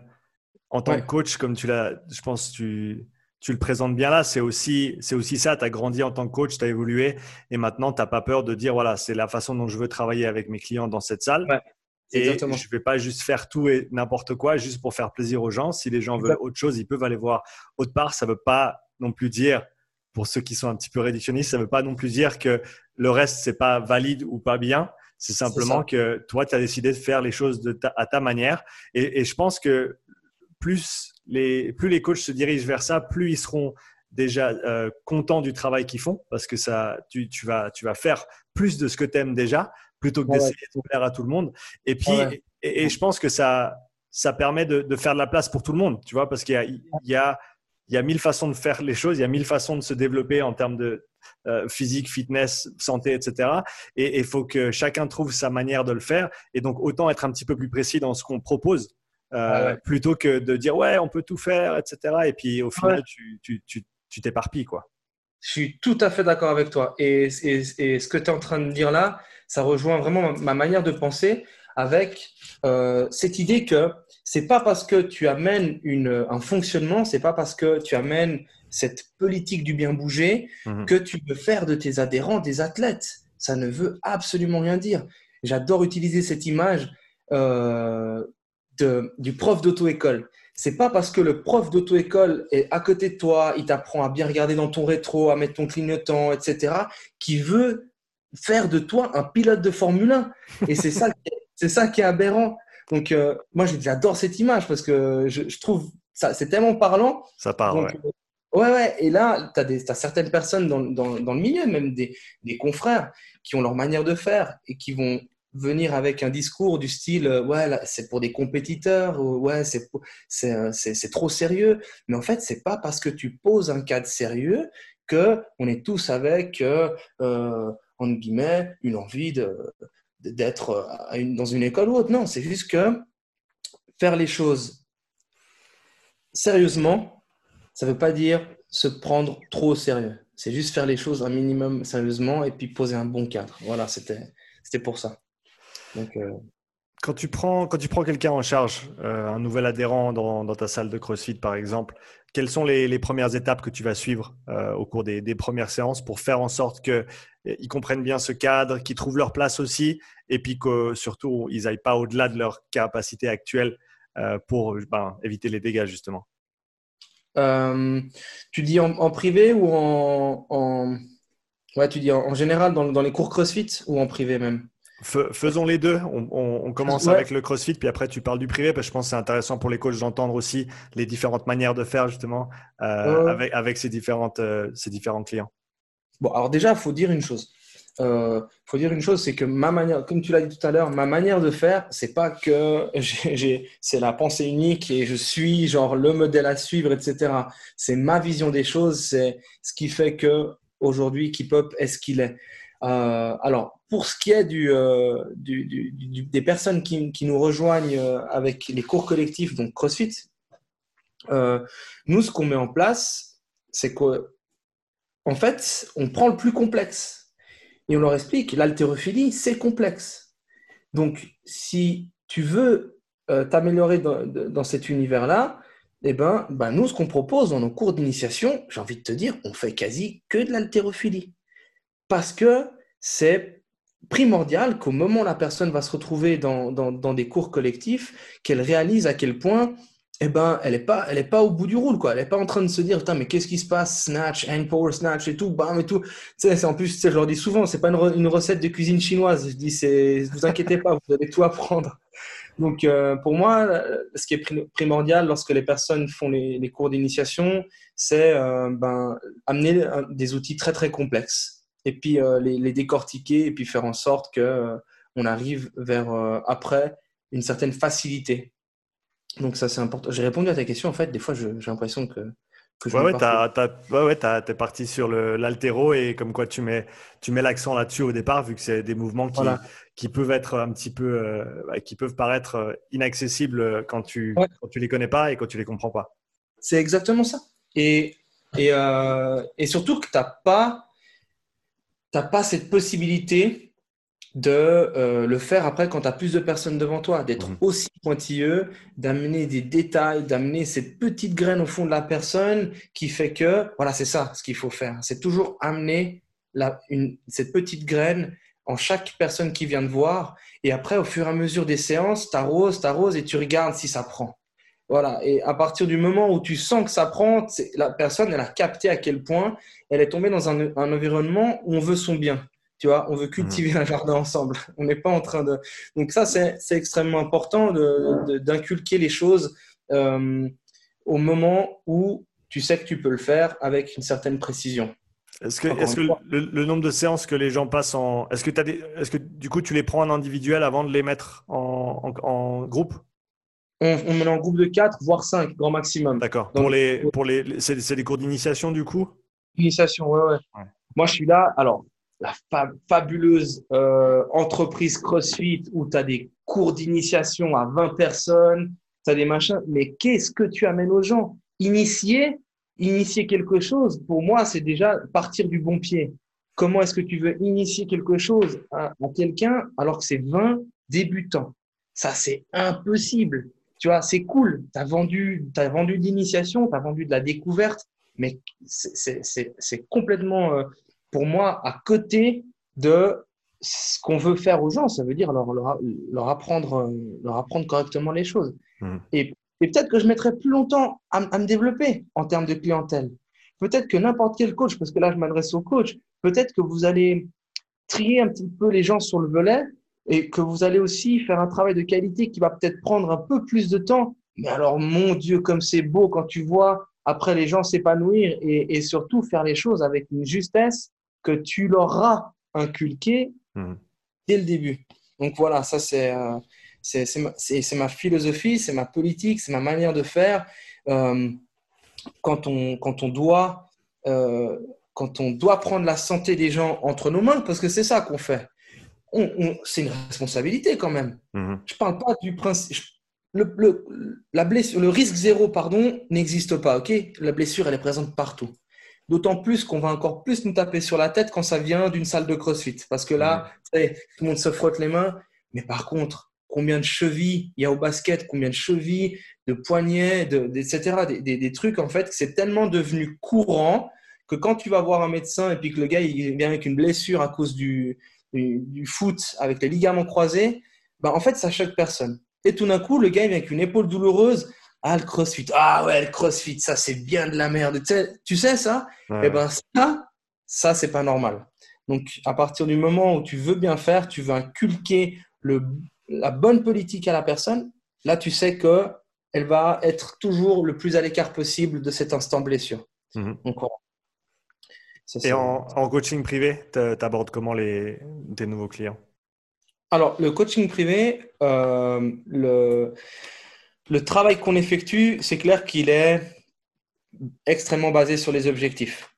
En tant que coach, comme tu l'as, je pense, tu, tu le présentes bien là. C'est aussi, c'est aussi ça. Tu as grandi en tant que coach, tu as évolué et maintenant tu n'as pas peur de dire voilà, c'est la façon dont je veux travailler avec mes clients dans cette salle. et je ne vais pas juste faire tout et n'importe quoi juste pour faire plaisir aux gens. Si les gens veulent autre chose, ils peuvent aller voir autre part. Ça ne veut pas non plus dire, pour ceux qui sont un petit peu réductionnistes, ça ne veut pas non plus dire que le reste, c'est pas valide ou pas bien. C'est simplement que toi, tu as décidé de faire les choses de à ta manière. Et, et je pense que plus les, plus les coachs se dirigent vers ça, plus ils seront déjà euh, contents du travail qu'ils font parce que ça, tu, vas, tu vas faire plus de ce que tu aimes déjà plutôt que d'essayer de plaire à tout le monde. Et puis, et, je pense que ça, ça permet de, faire de la place pour tout le monde, tu vois, parce qu'il y a, il y, a, il y a mille façons de faire les choses, il y a mille façons de se développer en termes de euh, physique, fitness, santé, etc. Et il faut que chacun trouve sa manière de le faire. Et donc, autant être un petit peu plus précis dans ce qu'on propose euh, plutôt que de dire ouais, on peut tout faire, etc. Et puis au final, tu, tu, tu, t'éparpilles. quoi. Je suis tout à fait d'accord avec toi. Et, et, ce que tu es en train de dire là, ça rejoint vraiment ma, manière de penser avec euh, cette idée que c'est pas parce que tu amènes une, un fonctionnement, c'est pas parce que tu amènes cette politique du bien bouger mhm. que tu peux faire de tes adhérents des athlètes. Ça ne veut absolument rien dire. J'adore utiliser cette image. Euh, du prof d'auto-école. C'est pas parce que le prof d'auto-école est à côté de toi, il t'apprend à bien regarder dans ton rétro, à mettre ton clignotant, etc., qui veut faire de toi un pilote de Formule 1. Et c'est ça, c'est ça qui est aberrant. Donc, euh, moi, j'adore cette image parce que je, trouve ça, c'est tellement parlant. Ça parle, Ouais, ouais. Et là, tu as, certaines personnes dans, dans, dans, le milieu, même des, des confrères, qui ont leur manière de faire et qui vont venir avec un discours du style euh, ouais c'est pour des compétiteurs ou ouais c'est euh, c'est trop sérieux. Mais en fait c'est pas parce que tu poses un cadre sérieux que on est tous avec euh, entre guillemets une envie d'être dans une école ou autre. Non c'est juste que faire les choses sérieusement ça veut pas dire se prendre trop au sérieux. C'est juste faire les choses un minimum sérieusement et puis poser un bon cadre. Voilà c'était c'était pour ça euh, quand tu prends, quand tu prends quelqu'un en charge, euh, un nouvel adhérent dans, ta salle de CrossFit par exemple, quelles sont les, premières étapes que tu vas suivre euh, au cours des, premières séances pour faire en sorte qu'ils comprennent bien ce cadre, qu'ils trouvent leur place aussi, et puis que surtout ils n'aillent pas au-delà de leur capacité actuelle pour ben, éviter les dégâts justement? Tu dis en, privé ou en, Ouais, tu dis en, général dans, dans les cours CrossFit ou en privé même? Faisons les deux. On, commence avec le CrossFit, puis après tu parles du privé, parce que je pense que c'est intéressant pour les coachs d'entendre aussi les différentes manières de faire justement euh, avec, avec ces, différentes, euh, ces différents clients. Bon, alors déjà, il faut dire une chose. Il euh, faut dire une chose, c'est que ma manière, comme tu l'as dit tout à l'heure, ma manière de faire, c'est pas que c'est la pensée unique et je suis genre le modèle à suivre, etc. C'est ma vision des choses, c'est ce qui fait que aujourd'hui Keep est ce qu'il est. Euh, alors, pour ce qui est euh, des personnes qui, nous rejoignent euh, avec les cours collectifs, donc CrossFit, nous, ce qu'on met en place, c'est qu'en fait, on prend le plus complexe et on leur explique l'haltérophilie, c'est complexe. Donc, si tu veux t'améliorer dans, cet univers-là, eh ben, ben, nous, ce qu'on propose dans nos cours d'initiation, j'ai envie de te dire, on fait quasi que de l'haltérophilie parce que c'est primordial qu'au moment où la personne va se retrouver dans, dans, des cours collectifs, qu'elle réalise à quel point eh ben, elle n'est pas, pas au bout du roule, quoi. Elle n'est pas en train de se dire, mais qu'est-ce qui se passe, snatch, hand power snatch et tout, bam et tout. Tu en plus, je leur dis souvent, c'est pas une, recette de cuisine chinoise. Je dis, c'est, vous inquiétez pas, vous allez tout apprendre. Donc, euh, pour moi, ce qui est primordial lorsque les personnes font les, cours d'initiation, c'est euh, ben, amener des outils très, très complexes et puis euh, les, décortiquer et puis faire en sorte que euh, on arrive vers euh, après une certaine facilité. Donc ça c'est important. J'ai répondu à ta question en fait. Des fois j'ai l'impression que je ouais, ouais, tu es parti sur l'altéro et comme quoi tu mets, tu mets l'accent là-dessus au départ, vu que c'est des mouvements qui, qui peuvent être un petit peu, qui peuvent paraître inaccessibles quand tu, quand tu les connais pas et quand tu les comprends pas. C'est exactement ça. Et, et, et surtout que tu n'as pas tu n'as pas cette possibilité de euh, le faire après quand tu as plus de personnes devant toi, d'être mhm. aussi pointilleux, d'amener des détails, d'amener cette petite graine au fond de la personne qui fait que, voilà, c'est ça ce qu'il faut faire. C'est toujours amener la, une, cette petite graine en chaque personne qui vient de voir. Et après, au fur et à mesure des séances, tu arroses, tu arroses et tu regardes si ça prend. Voilà. Et à partir du moment où tu sens que ça prend, la personne, elle a capté à quel point elle est tombée dans un, environnement où on veut son bien. Tu vois, on veut cultiver mmh. un jardin ensemble. On n'est pas en train de. Donc ça, c'est extrêmement important d'inculquer les choses euh, au moment où tu sais que tu peux le faire avec une certaine précision. Est-ce que, est que le, nombre de séances que les gens passent en. Est-ce que, est que du coup tu les prends en individuel avant de les mettre en, en groupe? On, met en groupe de 4, voire 5, grand maximum. D'accord. Pour les, pour les, c'est, des cours d'initiation du coup? Initiation, ouais, ouais, Moi, je suis là. Alors, la fabuleuse euh, entreprise CrossFit où tu as des cours d'initiation à 20 personnes, tu as des machins. Mais qu'est-ce que tu amènes aux gens? Initier, initier quelque chose, pour moi, c'est déjà partir du bon pied. Comment est-ce que tu veux initier quelque chose à, à quelqu'un alors que c'est 20 débutants? Ça, c'est impossible. Tu vois, c'est cool. Tu as vendu, as vendu d'initiation, tu as vendu de la découverte, mais c'est complètement, euh, pour moi, à côté de ce qu'on veut faire aux gens. Ça veut dire leur, leur, apprendre, leur apprendre correctement les choses. Mmh. Et, peut-être que je mettrai plus longtemps à, à, me développer en termes de clientèle. Peut-être que n'importe quel coach, parce que là, je m'adresse au coach, peut-être que vous allez trier un petit peu les gens sur le volet et que vous allez aussi faire un travail de qualité qui va peut-être prendre un peu plus de temps. Mais alors, mon Dieu, comme c'est beau quand tu vois après les gens s'épanouir et, surtout faire les choses avec une justesse que tu leur as inculquée mmh. dès le début. Donc voilà, ça c'est euh, c'est ma philosophie, c'est ma politique, c'est ma manière de faire. Euh, quand, on, quand, on doit, euh, quand on doit prendre la santé des gens entre nos mains, parce que c'est ça qu'on fait, c'est une responsabilité quand même. Mmh. Je ne parle pas du principe. Le, le, la blessure, le risque zéro pardon, n'existe pas. ok? La blessure, elle est présente partout. D'autant plus qu'on va encore plus nous taper sur la tête quand ça vient d'une salle de crossfit. Parce que là, mmh. tout le monde se frotte les mains. Mais par contre, combien de chevilles il y a au basket, combien de chevilles, de poignets, de, etc. Des, des, trucs, en fait, c'est tellement devenu courant que quand tu vas voir un médecin et puis que le gars il vient avec une blessure à cause du, du, foot avec les ligaments croisés, ben, en fait, ça choque personne. Et tout d'un coup, le gars il vient avec une épaule douloureuse. Ah, le crossfit. Ah ouais, le crossfit, ça, c'est bien de la merde. Tu sais, tu sais ça Eh ben, ça, ça, c'est pas normal. Donc, à partir du moment où tu veux bien faire, tu veux inculquer le, la bonne politique à la personne, là, tu sais que elle va être toujours le plus à l'écart possible de cet instant blessure. Et en, coaching privé, tu abordes comment les, tes nouveaux clients? Alors, le coaching privé, euh, le, le travail qu'on effectue, c'est clair qu'il est extrêmement basé sur les objectifs.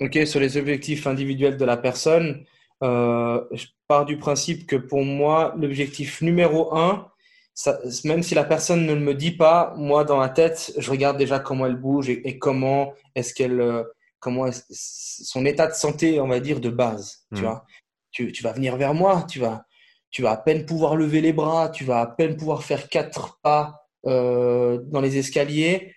Ok, sur les objectifs individuels de la personne. Euh, je pars du principe que pour moi, l'objectif numéro un, même si la personne ne me dit pas, moi dans la tête, je regarde déjà comment elle bouge et, comment est-ce qu'elle, euh, comment son état de santé, on va dire de base. Tu hmm. vois, tu, tu, vas venir vers moi, tu vas, tu vas à peine pouvoir lever les bras, tu vas à peine pouvoir faire quatre pas euh, dans les escaliers.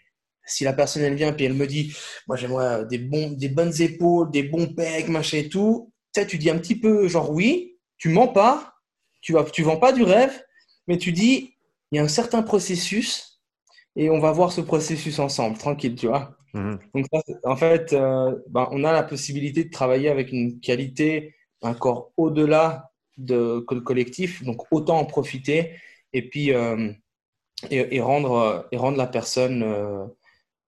Si la personne elle vient puis elle me dit, moi j'aimerais des bons, des bonnes épaules, des bons pecs, machin et tout, tu dis un petit peu genre oui, tu mens pas, tu vas, tu vends pas du rêve, mais tu dis il y a un certain processus et on va voir ce processus ensemble, tranquille, tu vois. Mhm. Donc en fait, euh, ben, on a la possibilité de travailler avec une qualité encore au-delà de le collectif, donc autant en profiter et puis euh, et, rendre et rendre la personne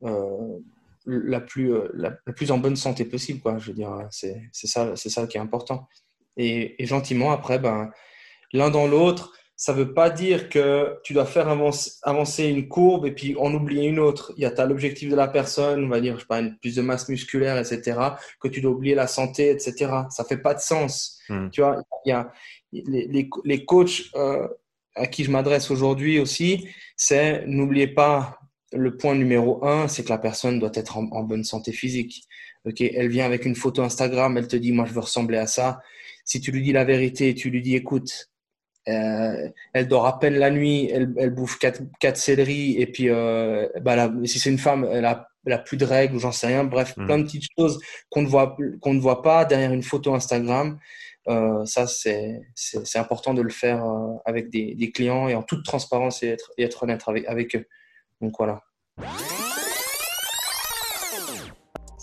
euh, la plus, euh, la, plus en bonne santé possible. Je veux dire, c'est ça, ça qui est important. Et, gentiment, après, ben, l'un dans l'autre, ça ne veut pas dire que tu dois faire avancer une courbe et puis en oublier une autre. Il y a l'objectif de la personne, on va dire, je sais pas, une, plus de masse musculaire, etc., que tu dois oublier la santé, etc. Ça ne fait pas de sens. Hmm. Tu vois, il y a les, les, les coachs euh, à qui je m'adresse aujourd'hui aussi, c'est n'oubliez pas le point numéro un, c'est que la personne doit être en, bonne santé physique. Ok, elle vient avec une photo Instagram, elle te dit, moi, je veux ressembler à ça. Si tu lui dis la vérité, tu lui dis, écoute, euh, elle dort à peine la nuit, elle, elle bouffe quatre, quatre céleris, et puis euh, bah, si c'est une femme, elle a, plus de règles ou j'en sais rien. Bref, mmh. plein de petites choses qu'on ne voit qu'on ne voit pas derrière une photo Instagram. Euh, ça, c'est important de le faire avec des, des, clients et en toute transparence et être, et être honnête avec, avec eux. Donc voilà.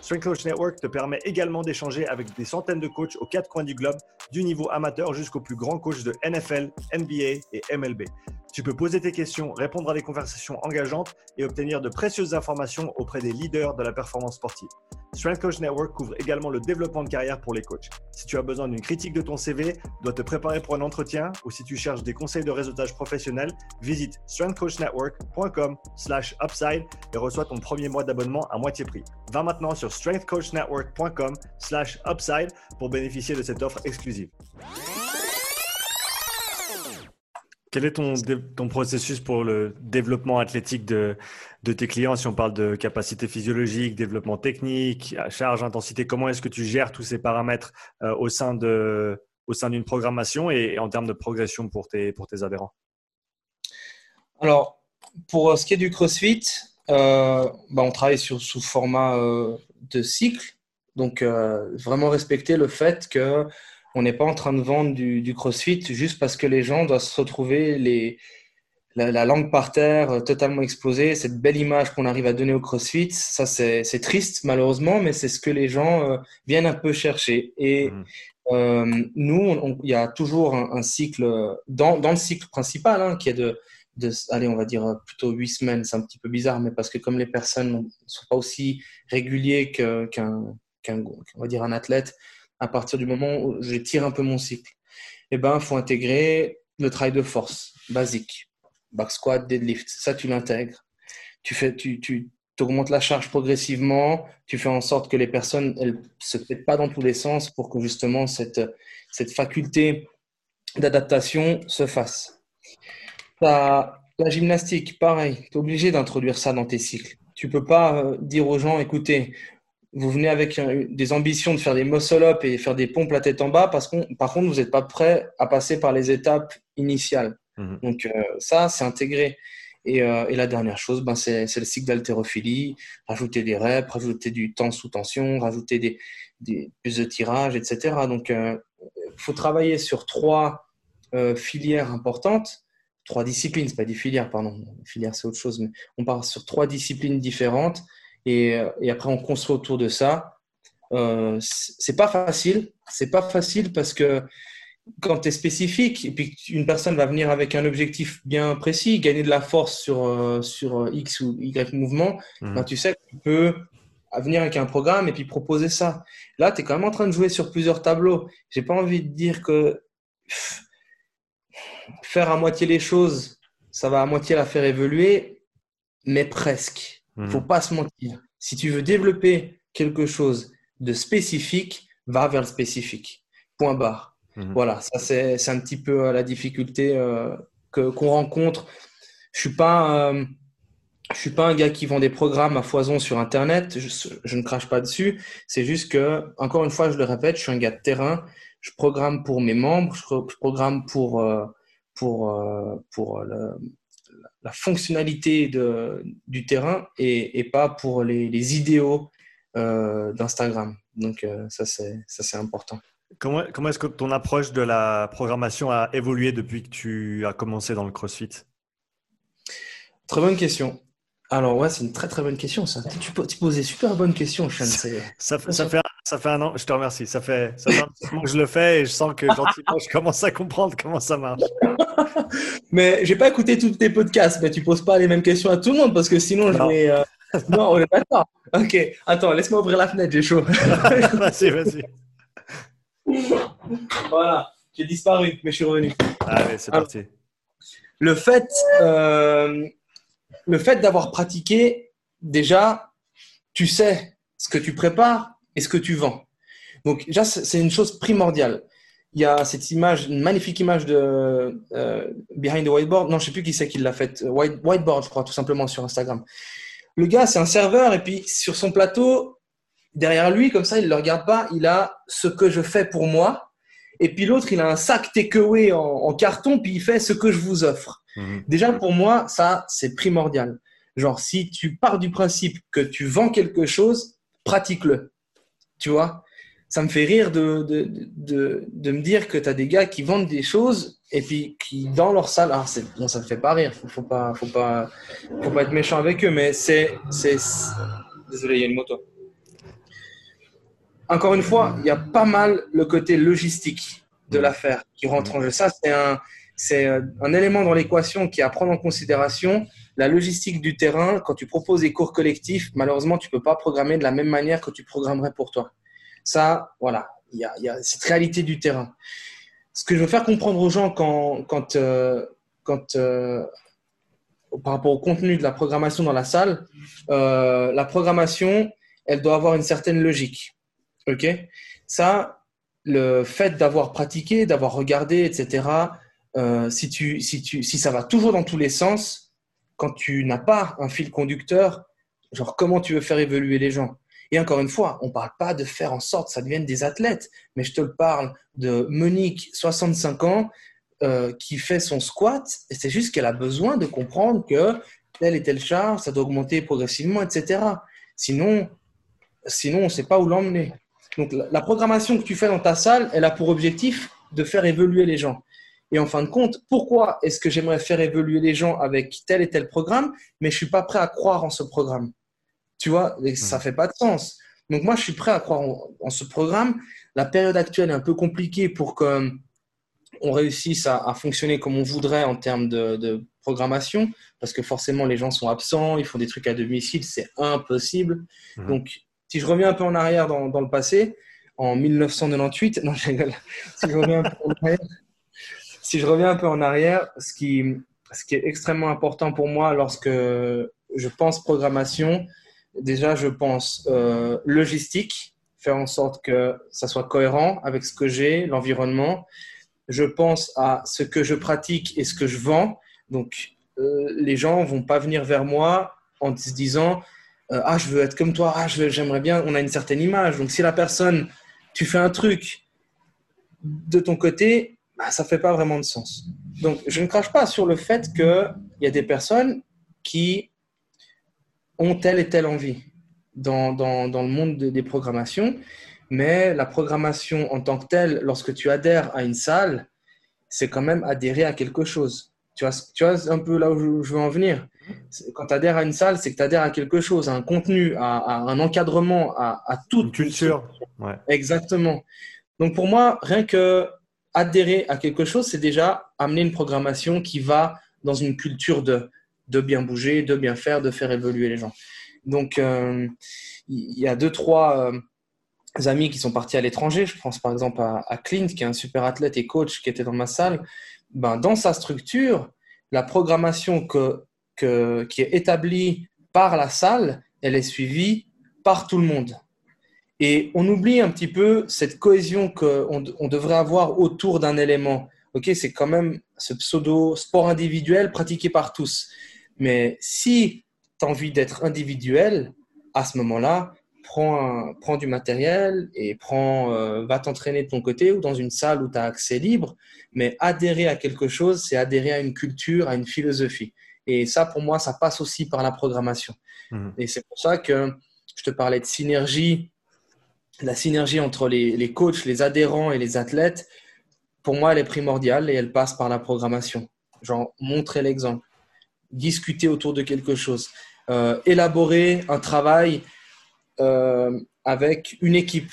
Strength Coach Network te permet également d'échanger avec des centaines de coachs aux quatre coins du globe, du niveau amateur jusqu'au plus grand coach de NFL, NBA et MLB. Tu peux poser tes questions, répondre à des conversations engageantes et obtenir de précieuses informations auprès des leaders de la performance sportive. Strength Coach Network couvre également le développement de carrière pour les coachs. Si tu as besoin d'une critique de ton CV, dois te préparer pour un entretien ou si tu cherches des conseils de réseautage professionnel, visite strengthcoachnetwork.com/upside et reçois ton premier mois d'abonnement à moitié prix. Va maintenant sur strengthcoachnetwork.com/upside pour bénéficier de cette offre exclusive. Quel est ton, ton, processus pour le développement athlétique de, de, tes clients? Si on parle de capacité physiologique, développement technique, charge, intensité, comment est-ce que tu gères tous ces paramètres euh, au sein de au sein d'une programmation et, en termes de progression pour tes, pour tes adhérents? Alors, pour ce qui est du CrossFit, euh, bah, on travaille sur, sous format euh, de cycle. Donc, euh, vraiment respecter le fait que on n'est pas en train de vendre du, CrossFit juste parce que les gens doivent se retrouver les, la, langue par terre, euh, totalement exposée. Cette belle image qu'on arrive à donner au CrossFit, ça c'est triste malheureusement, mais c'est ce que les gens euh, viennent un peu chercher. Et mmh. nous, il y a toujours un, cycle, dans, dans, le cycle principal, hein, qui est de, de, allez, on va dire plutôt huit semaines, c'est un petit peu bizarre, mais parce que comme les personnes ne sont pas aussi réguliers qu'un va dire un athlète, à partir du moment où je tire un peu mon cycle, eh ben, faut intégrer le travail de force basique, back squat, deadlift. Ça, tu l'intègres. Tu fais, tu, tu augmentes la charge progressivement. Tu fais en sorte que les personnes, elles se pètent pas dans tous les sens pour que justement cette, cette faculté d'adaptation se fasse. La, la gymnastique, pareil. Tu es obligé d'introduire ça dans tes cycles. Tu peux pas euh, dire aux gens, écoutez, vous venez avec des ambitions de faire des muscle-up et faire des pompes la tête en bas, parce que par contre, vous n'êtes pas prêt à passer par les étapes initiales. Mhm. Donc euh, ça, c'est intégré. Euh, et, la dernière chose, ben, c'est le cycle d'haltérophilie, rajouter des reps, rajouter du temps sous tension, rajouter des, des plus de tirage, etc. Donc il euh, faut travailler sur trois filières importantes, trois disciplines, c'est pas des filières, pardon, filières c'est autre chose, mais on part sur trois disciplines différentes et, et après on construit autour de ça. Euh, c'est pas facile, c'est pas facile parce que quand tu es spécifique et puis une personne va venir avec un objectif bien précis, gagner de la force sur, euh, sur X ou Y mouvement, mhm. ben, tu sais que tu peux venir avec un programme et puis proposer ça. Là, tu es quand même en train de jouer sur plusieurs tableaux. J'ai pas envie de dire que faire à moitié les choses, ça va à moitié la faire évoluer, mais presque. Il ne faut pas se mentir. Si tu veux développer quelque chose de spécifique, va vers le spécifique. Point barre. Mhm. Voilà, ça c'est un petit peu euh, la difficulté euh, qu'on rencontre. Je suis pas je suis pas un gars qui vend des programmes à foison sur Internet. Je, ne crache pas dessus. C'est juste que, encore une fois, je le répète, je suis un gars de terrain. Je programme pour mes membres. Je, programme pour euh, pour pour le, la fonctionnalité de, du terrain et, pas pour les, idéaux euh, d'Instagram. Donc euh, ça, c'est important. Comment, comment est-ce que ton approche de la programmation a évolué depuis que tu as commencé dans le CrossFit? Très bonne question. Alors ouais, c'est une très très bonne question ça. Tu, tu posais super bonne question, Sean. Ça, ça, fait, ça fait un an, je te remercie. Ça fait, ça fait un an que je le fais et je sens que gentiment je commence à comprendre comment ça marche. mais j'ai pas écouté tous tes podcasts, mais tu poses pas les mêmes questions à tout le monde parce que sinon je vais. Euh, non, on est d'accord. Ok, attends, laisse-moi ouvrir la fenêtre, j'ai chaud. vas-y, vas-y. voilà, j'ai disparu, mais je suis revenu. Allez, c'est parti. Le fait, euh, le fait d'avoir pratiqué, déjà, tu sais ce que tu prépares et ce que tu vends. Donc, déjà, c'est une chose primordiale. Il y a cette image, une magnifique image de euh, Behind the Whiteboard. Non, je ne sais plus qui c'est qui l'a faite. White, whiteboard, je crois, tout simplement sur Instagram. Le gars, c'est un serveur et puis sur son plateau, derrière lui, comme ça, il ne le regarde pas, il a ce que je fais pour moi. Et puis l'autre, il a un sac takeaway en, en carton, puis il fait ce que je vous offre. Mhm. Déjà, pour moi, ça, c'est primordial. Genre, si tu pars du principe que tu vends quelque chose, pratique-le. Tu vois? Ça me fait rire de, de, de, me dire que tu as des gars qui vendent des choses et puis qui, dans leur salle, alors non, ça me fait pas rire, faut, faut pas, faut pas, faut pas être méchant avec eux, mais c'est, c'est, désolé, il y a une moto. Encore une fois, il y a pas mal le côté logistique de l'affaire qui rentre en jeu. Ça, c'est un, c'est euh, un élément dans l'équation qui est à prendre en considération. La logistique du terrain, quand tu proposes des cours collectifs, malheureusement, tu ne peux pas programmer de la même manière que tu programmerais pour toi. Ça, voilà, il y a, cette réalité du terrain. Ce que je veux faire comprendre aux gens quand, quand, euh, quand euh, par rapport au contenu de la programmation dans la salle, la programmation, elle doit avoir une certaine logique. OK Ça, le fait d'avoir pratiqué, d'avoir regardé, etc., euh, si, tu, si, tu, si ça va toujours dans tous les sens, quand tu n'as pas un fil conducteur, genre comment tu veux faire évoluer les gens? Et encore une fois, on ne parle pas de faire en sorte que ça devienne des athlètes, mais je te parle de Monique, 65 ans, euh, qui fait son squat, et c'est juste qu'elle a besoin de comprendre que telle et telle charge, ça doit augmenter progressivement, etc. Sinon, sinon on ne sait pas où l'emmener. Donc la programmation que tu fais dans ta salle, elle a pour objectif de faire évoluer les gens. Et en fin de compte, pourquoi est-ce que j'aimerais faire évoluer les gens avec tel et tel programme, mais je suis pas prêt à croire en ce programme? Tu vois, ça fait pas de sens. Donc moi, je suis prêt à croire en, ce programme. La période actuelle est un peu compliquée pour qu'on réussisse à, fonctionner comme on voudrait en termes de, programmation, parce que forcément les gens sont absents, ils font des trucs à domicile, c'est impossible. Mmh. Donc si je reviens un peu en arrière dans, le passé, en 1998, non, Si je reviens un peu en arrière, ce, qui, est extrêmement important pour moi lorsque je pense programmation, déjà, je pense euh, logistique, faire en sorte que ça soit cohérent avec ce que j'ai, l'environnement. Je pense à ce que je pratique et ce que je vends. Donc, euh, les gens vont pas venir vers moi en se disant euh, ah je veux être comme toi, ah j'aimerais bien, on a une certaine image. Donc si la personne, tu fais un truc de ton côté, bah, ça fait pas vraiment de sens. Donc je ne crache pas sur le fait qu'il y a des personnes qui ont telle et telle envie dans, dans, dans le monde des programmations, mais la programmation en tant que telle, lorsque tu adhères à une salle, c'est quand même adhérer à quelque chose. Tu vois, tu vois un peu là où je veux en venir. Quand tu adhères à une salle, c'est que tu adhères à quelque chose, à un contenu, à, un encadrement, à, à toute une culture. Ouais. Exactement. Donc pour moi, rien que adhérer à quelque chose, c'est déjà amener une programmation qui va dans une culture de, de bien bouger, de bien faire, de faire évoluer les gens. Donc euh, il y a deux, trois euh, amis qui sont partis à l'étranger. Je pense par exemple à, à, Clint, qui est un super athlète et coach qui était dans ma salle. Ben, dans sa structure, la programmation que qui est établie par la salle, elle est suivie par tout le monde. Et on oublie un petit peu cette cohésion qu'on on devrait avoir autour d'un élément. Ok, c'est quand même ce pseudo sport individuel pratiqué par tous. Mais si tu as envie d'être individuel, à ce moment-là, prends, prends du matériel et prends, euh, va t'entraîner de ton côté ou dans une salle où tu as accès libre. Mais adhérer à quelque chose, c'est adhérer à une culture, à une philosophie. Et ça, pour moi, ça passe aussi par la programmation. Mhm. Et c'est pour ça que je te parlais de synergie, la synergie entre les, les, coachs, les adhérents et les athlètes. Pour moi, elle est primordiale et elle passe par la programmation. Genre, montrer l'exemple, discuter autour de quelque chose, euh, élaborer un travail euh, avec une équipe.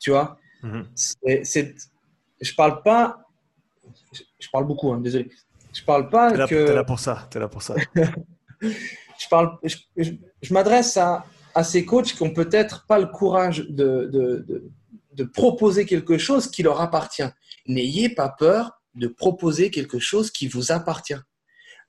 Tu vois c'est, Je parle pas, je parle beaucoup, hein, désolé. Je parle pas es que. T'es là pour ça. Es là pour ça. je parle. Je, m'adresse à, à, ces coachs qui ont peut-être pas le courage de, de, de, proposer quelque chose qui leur appartient. N'ayez pas peur de proposer quelque chose qui vous appartient.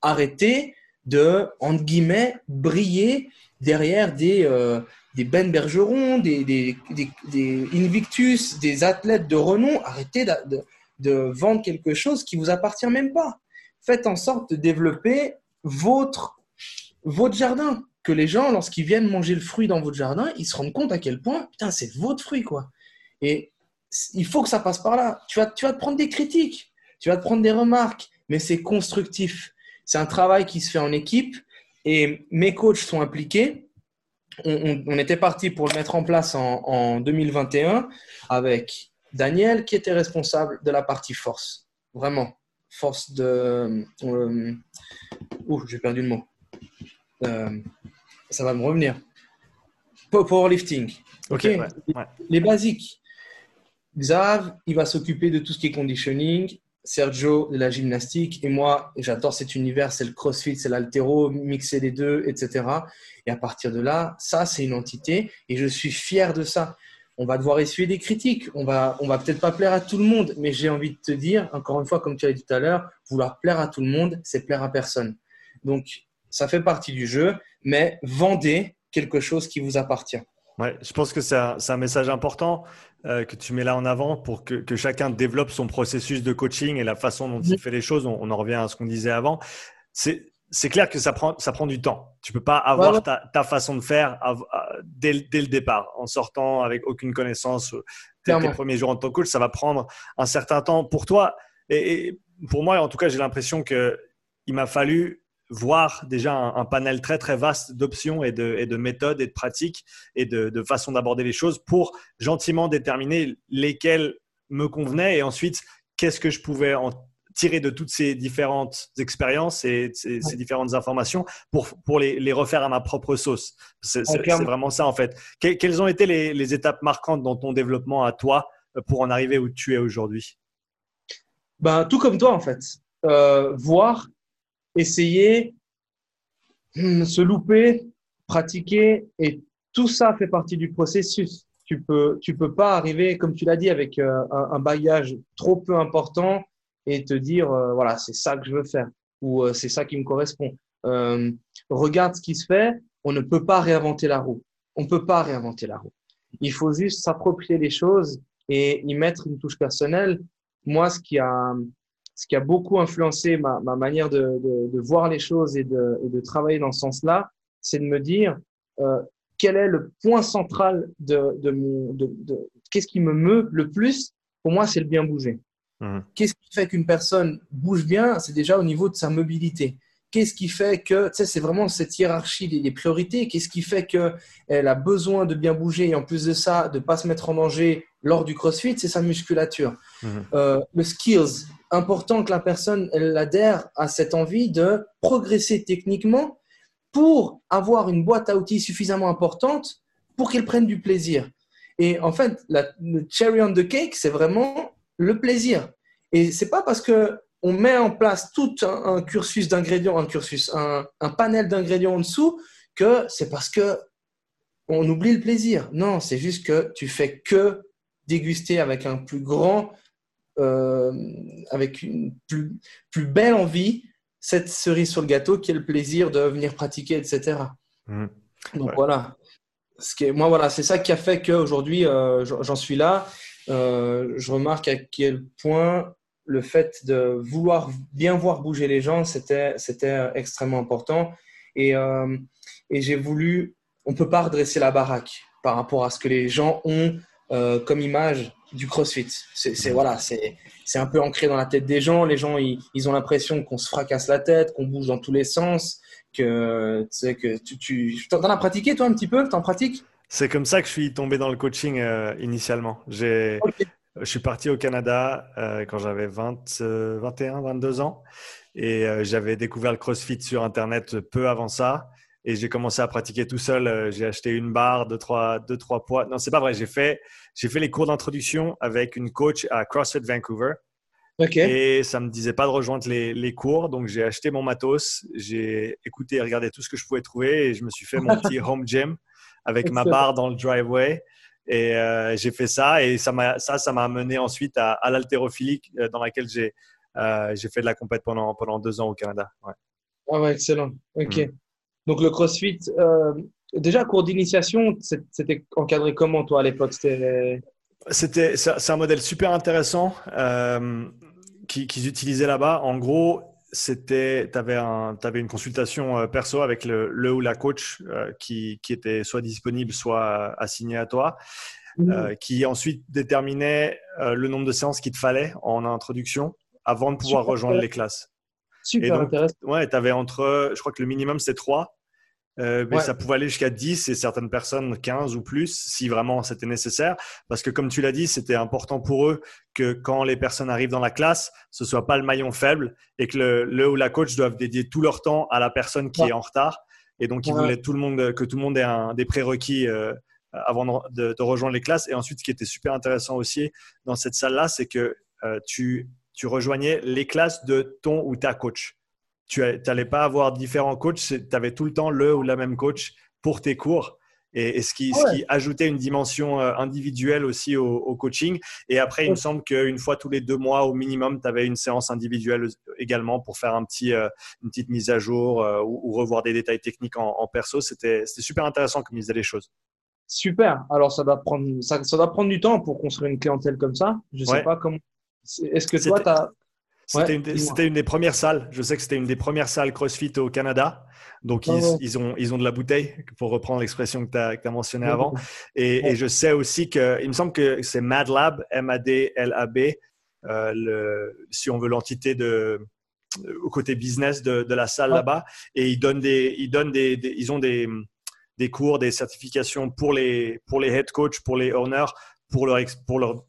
Arrêtez de, entre guillemets, briller derrière des, euh, des Ben Bergeron, des, des, des, Invictus, des athlètes de renom. Arrêtez de, de, de, vendre quelque chose qui vous appartient même pas faites en sorte de développer votre, votre jardin. Que les gens, lorsqu'ils viennent manger le fruit dans votre jardin, ils se rendent compte à quel point, putain, c'est votre fruit, quoi. Et il faut que ça passe par là. Tu vas, tu vas te prendre des critiques, tu vas te prendre des remarques, mais c'est constructif. C'est un travail qui se fait en équipe et mes coachs sont impliqués. On, était parti pour le mettre en place en, en 2021 avec Daniel qui était responsable de la partie force. Vraiment force de. Euh, ouh, j'ai perdu le mot. Euh, ça va me revenir. Powerlifting. Ok. Les basiques. Xav, il va s'occuper de tout ce qui est conditioning. Sergio de la gymnastique et moi j'adore cet univers, c'est le crossfit, c'est l'altéro, mixer les deux, etc. Et à partir de là, ça c'est une entité et je suis fier de ça on va devoir essuyer des critiques. On va, on va peut-être pas plaire à tout le monde, mais j'ai envie de te dire, encore une fois, comme tu as dit tout à l'heure, vouloir plaire à tout le monde, c'est plaire à personne. Donc, ça fait partie du jeu, mais vendez quelque chose qui vous appartient. Ouais, je pense que c'est un, message important euh, que tu mets là en avant pour que, chacun développe son processus de coaching et la façon dont il fait les choses. On, on en revient à ce qu'on disait avant. C'est c'est clair que ça prend, ça prend du temps. Tu peux pas avoir Ta, ta, façon de faire dès, dès, le départ, en sortant avec aucune connaissance. Euh, tes premiers jours en tant que coach, ça va prendre un certain temps pour toi. Et, pour moi, en tout cas, j'ai l'impression que il m'a fallu voir déjà un, panel très très vaste d'options et de, et de, méthodes et de pratiques et de, de façons d'aborder les choses pour gentiment déterminer lesquelles me convenaient et ensuite qu'est-ce que je pouvais en tirer de toutes ces différentes expériences et ces, différentes informations pour, pour les, les, refaire à ma propre sauce. C'est vraiment ça en fait. quelles ont été les, les, étapes marquantes dans ton développement à toi euh, pour en arriver où tu es aujourd'hui? Ben, Tout comme toi en fait. Euh, voir, essayer, hmm, se louper, pratiquer et tout ça fait partie du processus. Tu peux, tu peux pas arriver, comme tu l'as dit, avec euh, un, un bagage trop peu important et te dire euh, voilà c'est ça que je veux faire ou euh, c'est ça qui me correspond. Euh, regarde ce qui se fait. On ne peut pas réinventer la roue. On peut pas réinventer la roue. Il faut juste s'approprier les choses et y mettre une touche personnelle. Moi, ce qui a ce qui a beaucoup influencé ma, ma manière de, voir les choses et de, travailler dans ce sens-là, c'est de me dire quel est le point central de, de mon, de, de qu'est-ce qui me meut le plus? Pour moi, c'est le bien bouger. Mhm. Qu'est-ce qui fait qu'une personne bouge bien? C'est déjà au niveau de sa mobilité. Qu'est-ce qui fait que, tu sais, c'est vraiment cette hiérarchie des, priorités. Qu'est-ce qui fait qu'elle a besoin de bien bouger et en plus de ça, de ne pas se mettre en danger lors du crossfit? C'est sa musculature. Mhm. Euh, le skills, important que la personne elle adhère à cette envie de progresser techniquement pour avoir une boîte à outils suffisamment importante pour qu'elle prenne du plaisir. Et en fait, la, le cherry on the cake, c'est vraiment le plaisir. Et c'est pas parce que on met en place tout un, cursus d'ingrédients, un cursus, un, panel d'ingrédients en dessous, que c'est parce que on oublie le plaisir. Non, c'est juste que tu fais que déguster avec un plus grand, euh, avec une plus, plus belle envie cette cerise sur le gâteau qui est le plaisir de venir pratiquer, etc. Mmh. Donc voilà. Ce qui est, moi, voilà, c'est ça qui a fait qu'aujourd'hui, euh, j'en suis là. Euh, je remarque à quel point le fait de vouloir bien voir bouger les gens, c'était, extrêmement important. Et, euh, et j'ai voulu, on ne peut pas redresser la baraque par rapport à ce que les gens ont euh, comme image du CrossFit. C'est, voilà, un peu ancré dans la tête des gens. Les gens, ils, ils ont l'impression qu'on se fracasse la tête, qu'on bouge dans tous les sens, que que tu, tu... t'en as pratiqué toi un petit peu, t'en pratiques? C'est comme ça que je suis tombé dans le coaching euh, initialement. J'ai, Je suis parti au Canada euh, quand j'avais 20, 21, 22 ans et euh, j'avais découvert le CrossFit sur Internet peu avant ça et j'ai commencé à pratiquer tout seul. j'ai acheté une barre, deux trois, deux, trois poids. Non, c'est pas vrai. J'ai fait, j'ai fait les cours d'introduction avec une coach à CrossFit Vancouver. Et ça me disait pas de rejoindre les, les cours, donc j'ai acheté mon matos, j'ai écouté et regardé tout ce que je pouvais trouver et je me suis fait mon petit home gym avec ma barre dans le driveway. Et euh, j'ai fait ça et ça m'a ça ça m'a mené ensuite à, à l'haltérophilie euh, dans laquelle j'ai euh, j'ai fait de la compète pendant pendant deux ans au Canada. Ouais. Ah ouais, excellent. Ok. Mm. Donc le CrossFit, déjà cours d'initiation, c'était encadré comment toi à l'époque? C'était c'est un modèle super intéressant qu'ils utilisaient là-bas. En gros, c'était, tu avais, avais, une consultation euh, perso avec le, le ou la coach euh, qui, qui, était soit disponible, soit assigné à toi, mmh. euh, qui ensuite déterminait le nombre de séances qu'il te fallait en introduction avant de pouvoir rejoindre les classes. Super intéressant. Ouais, tu avais entre, je crois que le minimum c'est 3 euh, mais ça pouvait aller jusqu'à 10 et certaines personnes 15 ou plus si vraiment c'était nécessaire. Parce que comme tu l'as dit, c'était important pour eux que quand les personnes arrivent dans la classe, ce soit pas le maillon faible et que le, ou la coach doivent dédier tout leur temps à la personne qui est en retard. Et donc, ils voulaient tout le monde, que tout le monde ait un, des prérequis euh, avant de, de, rejoindre les classes. Et ensuite, ce qui était super intéressant aussi dans cette salle-là, c'est que euh, tu, tu rejoignais les classes de ton ou ta coach tu n'allais pas avoir différents coachs, tu avais tout le temps le ou la même coach pour tes cours. Et, ce, qui, qui, ajoutait une dimension euh, individuelle aussi au, coaching. Et après, il me semble qu'une fois tous les deux mois au minimum, tu avais une séance individuelle également pour faire un petit, euh, une petite mise à jour euh, ou, revoir des détails techniques en, perso. C'était super intéressant comme ils faisaient les choses. Super. Alors, ça doit, prendre, ça, ça doit prendre du temps pour construire une clientèle comme ça. Je ne sais pas comment. Est-ce que toi, tu as c'était une, des premières salles. Je sais que c'était une des premières salles CrossFit au Canada. Donc, ils, ont, ils ont de la bouteille, pour reprendre l'expression que tu as, mentionnée avant. Et, je sais aussi que, il me semble que c'est MadLab, M-A-D-L-A-B, euh, si on veut l'entité de, au côté business de, la salle là-bas et ils donnent des, ils donnent des, ils ont des, des cours, des certifications pour les, pour les head coach, pour les owners, pour leur, pour leur,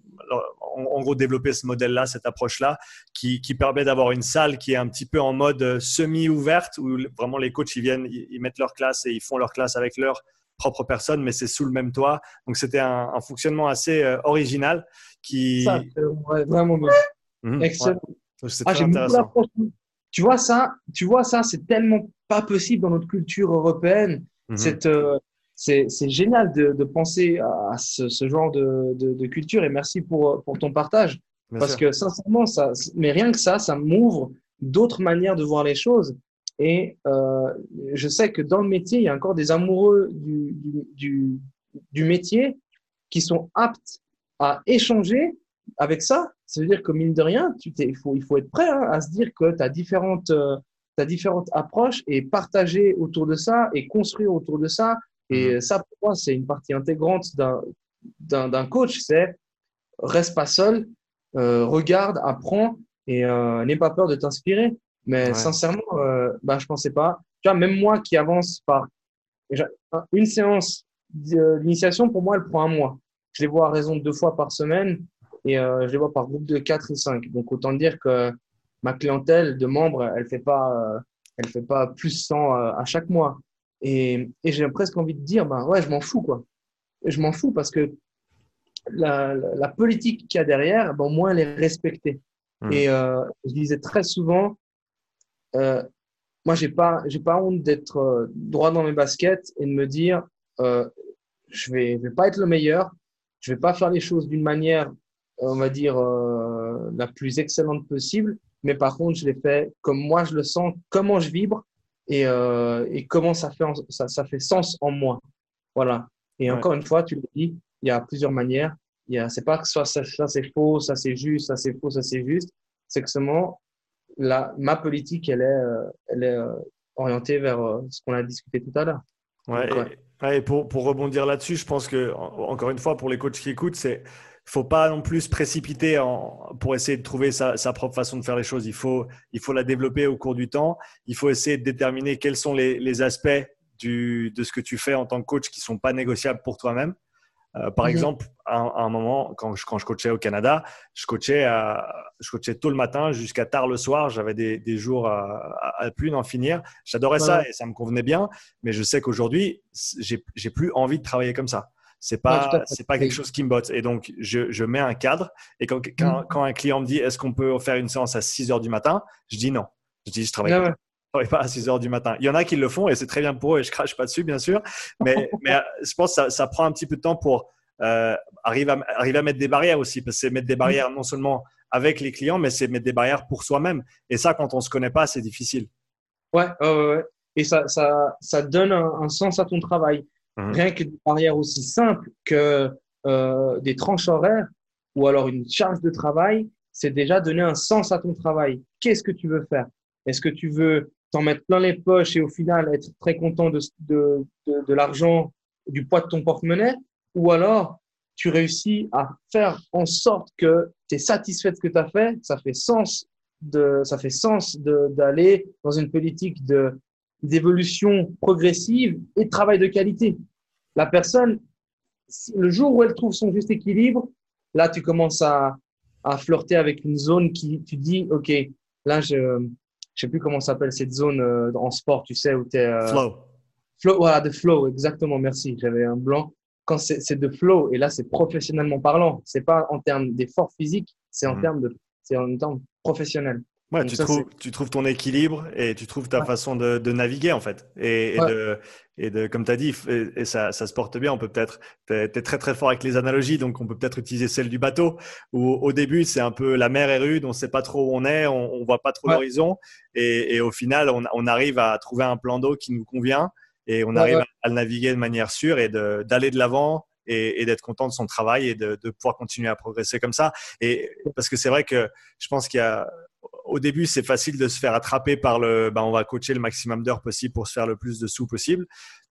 en, gros développer ce modèle-là, cette approche-là, qui, qui, permet d'avoir une salle qui est un petit peu en mode semi-ouverte, où vraiment les coachs ils viennent, ils, mettent leur classe et ils font leur classe avec leur propre personne, mais c'est sous le même toit. Donc c'était un, fonctionnement assez euh, original qui. Ça, vraiment mmh, Excellent. C'est ah, intéressant. Tu vois ça, tu vois ça, c'est tellement pas possible dans notre culture européenne. Mmh. Euh, c'est génial de, de, penser à ce, ce genre de, de, de, culture et merci pour, pour ton partage. parce que sincèrement, ça, mais rien que ça, ça m'ouvre d'autres manières de voir les choses. Et euh, je sais que dans le métier, il y a encore des amoureux du, du, du, métier qui sont aptes à échanger avec ça. Ça veut dire que mine de rien, tu il, faut, il faut être prêt hein, à se dire que tu as différentes, euh, as différentes approches et partager autour de ça et construire autour de ça. Et mhm. ça, pour moi, c'est une partie intégrante d'un coach. C'est reste pas seul, euh, regarde, apprends et euh, n'aie pas peur de t'inspirer. Mais sincèrement, euh, bah, je pensais pas. Tu vois, même moi qui avance par une séance d'initiation, pour moi, elle prend un mois. Je les vois à raison de deux fois par semaine et euh, je les vois par groupe de quatre ou cinq. Donc, autant dire que ma clientèle de membres, elle fait pas, elle fait pas plus 100 euh, à chaque mois. Et, et j'ai presque envie de dire, bah ouais, je m'en fous, quoi. Je m'en fous parce que la, la, politique qu'il y a derrière, bon, moins elle est respectée. Mmh. Et euh, je disais très souvent, euh, moi, j'ai pas, j'ai pas honte d'être euh, droit dans mes baskets et de me dire, je vais, vais pas être le meilleur, je vais pas faire les choses d'une manière, on va dire, la plus excellente possible, mais par contre, je les fais comme moi je le sens, comment je vibre et, euh, et comment ça fait, ça, ça fait sens en moi. Voilà. Et encore une fois, tu le dis, il y a plusieurs manières. Il y a, c'est pas que soit ça, ça c'est faux, ça c'est juste, ça c'est faux, ça c'est juste. C'est que seulement ma politique, elle est, euh, elle est euh, orientée vers ce qu'on a discuté tout à l'heure. Ouais, et, pour, pour, rebondir là-dessus, je pense que, encore une fois, pour les coachs qui écoutent, c'est faut pas non plus se précipiter en, pour essayer de trouver sa, sa, propre façon de faire les choses. Il faut, il faut la développer au cours du temps. Il faut essayer de déterminer quels sont les, les aspects du, de ce que tu fais en tant que coach qui sont pas négociables pour toi-même. Euh, par mhm. exemple, à, un moment, quand je, quand je coachais au Canada, je coachais, je coachais tôt le matin jusqu'à tard le soir. J'avais des, des, jours à, à, plus d'en finir. J'adorais ça et ça me convenait bien. Mais je sais qu'aujourd'hui, j'ai plus envie de travailler comme ça. C'est pas, c'est pas quelque chose qui me botte. Et donc, je, je mets un cadre. Et quand, quand, mhm. quand un client me dit, est-ce qu'on peut faire une séance à 6 heures du matin? Je dis non. Je dis, je travaille pas pas à 6 heures du matin. Il y en a qui le font et c'est très bien pour eux et je crache pas dessus, bien sûr. Mais, mais euh, je pense que ça, ça, prend un petit peu de temps pour euh, arriver, à, arriver à mettre des barrières aussi. Parce que c'est mettre des barrières non seulement avec les clients, mais c'est mettre des barrières pour soi-même. Et ça, quand on se connaît pas, c'est difficile. Ouais, ouais, ouais. Et ça, ça, ça donne un, sens à ton travail. Mhm. Rien que des barrières aussi simples que euh, des tranches horaires ou alors une charge de travail, c'est déjà donner un sens à ton travail. Qu'est-ce que tu veux faire? Est-ce que tu veux t'en mettre plein les poches et au final être très content de, de, de, l'argent, du poids de ton porte-monnaie, ou alors tu réussis à faire en sorte que tu es satisfait de ce que tu as fait, ça fait sens de, ça fait sens d'aller dans une politique de, d'évolution progressive et de travail de qualité. La personne, le jour où elle trouve son juste équilibre, là, tu commences à, à flirter avec une zone qui, tu dis, OK, là, je, je sais plus comment s'appelle cette zone euh, en sport, tu sais, où tu es. Euh, flow. Flow, voilà, de flow, exactement, merci. J'avais un blanc. Quand c'est de flow, et là, c'est professionnellement parlant. C'est pas en termes d'effort physique, c'est en mhm. termes de, c'est en termes professionnels. Ouais, tu, trouves, tu trouves ton équilibre et tu trouves ta façon de, de, naviguer en fait. Et, et de, et de, comme tu as dit, et, ça, ça, se porte bien, on peut peut-être, tu es, très très fort avec les analogies, donc on peut peut-être utiliser celle du bateau, où au début c'est un peu la mer est rude, on sait pas trop où on est, on, on voit pas trop l'horizon, et, au final on, on, arrive à trouver un plan d'eau qui nous convient, et on arrive à le naviguer de manière sûre et d'aller de l'avant et, et d'être content de son travail et de, de, pouvoir continuer à progresser comme ça. Et parce que c'est vrai que je pense qu'il y a au début, c'est facile de se faire attraper par le, ben, on va coacher le maximum d'heures possible pour se faire le plus de sous possible.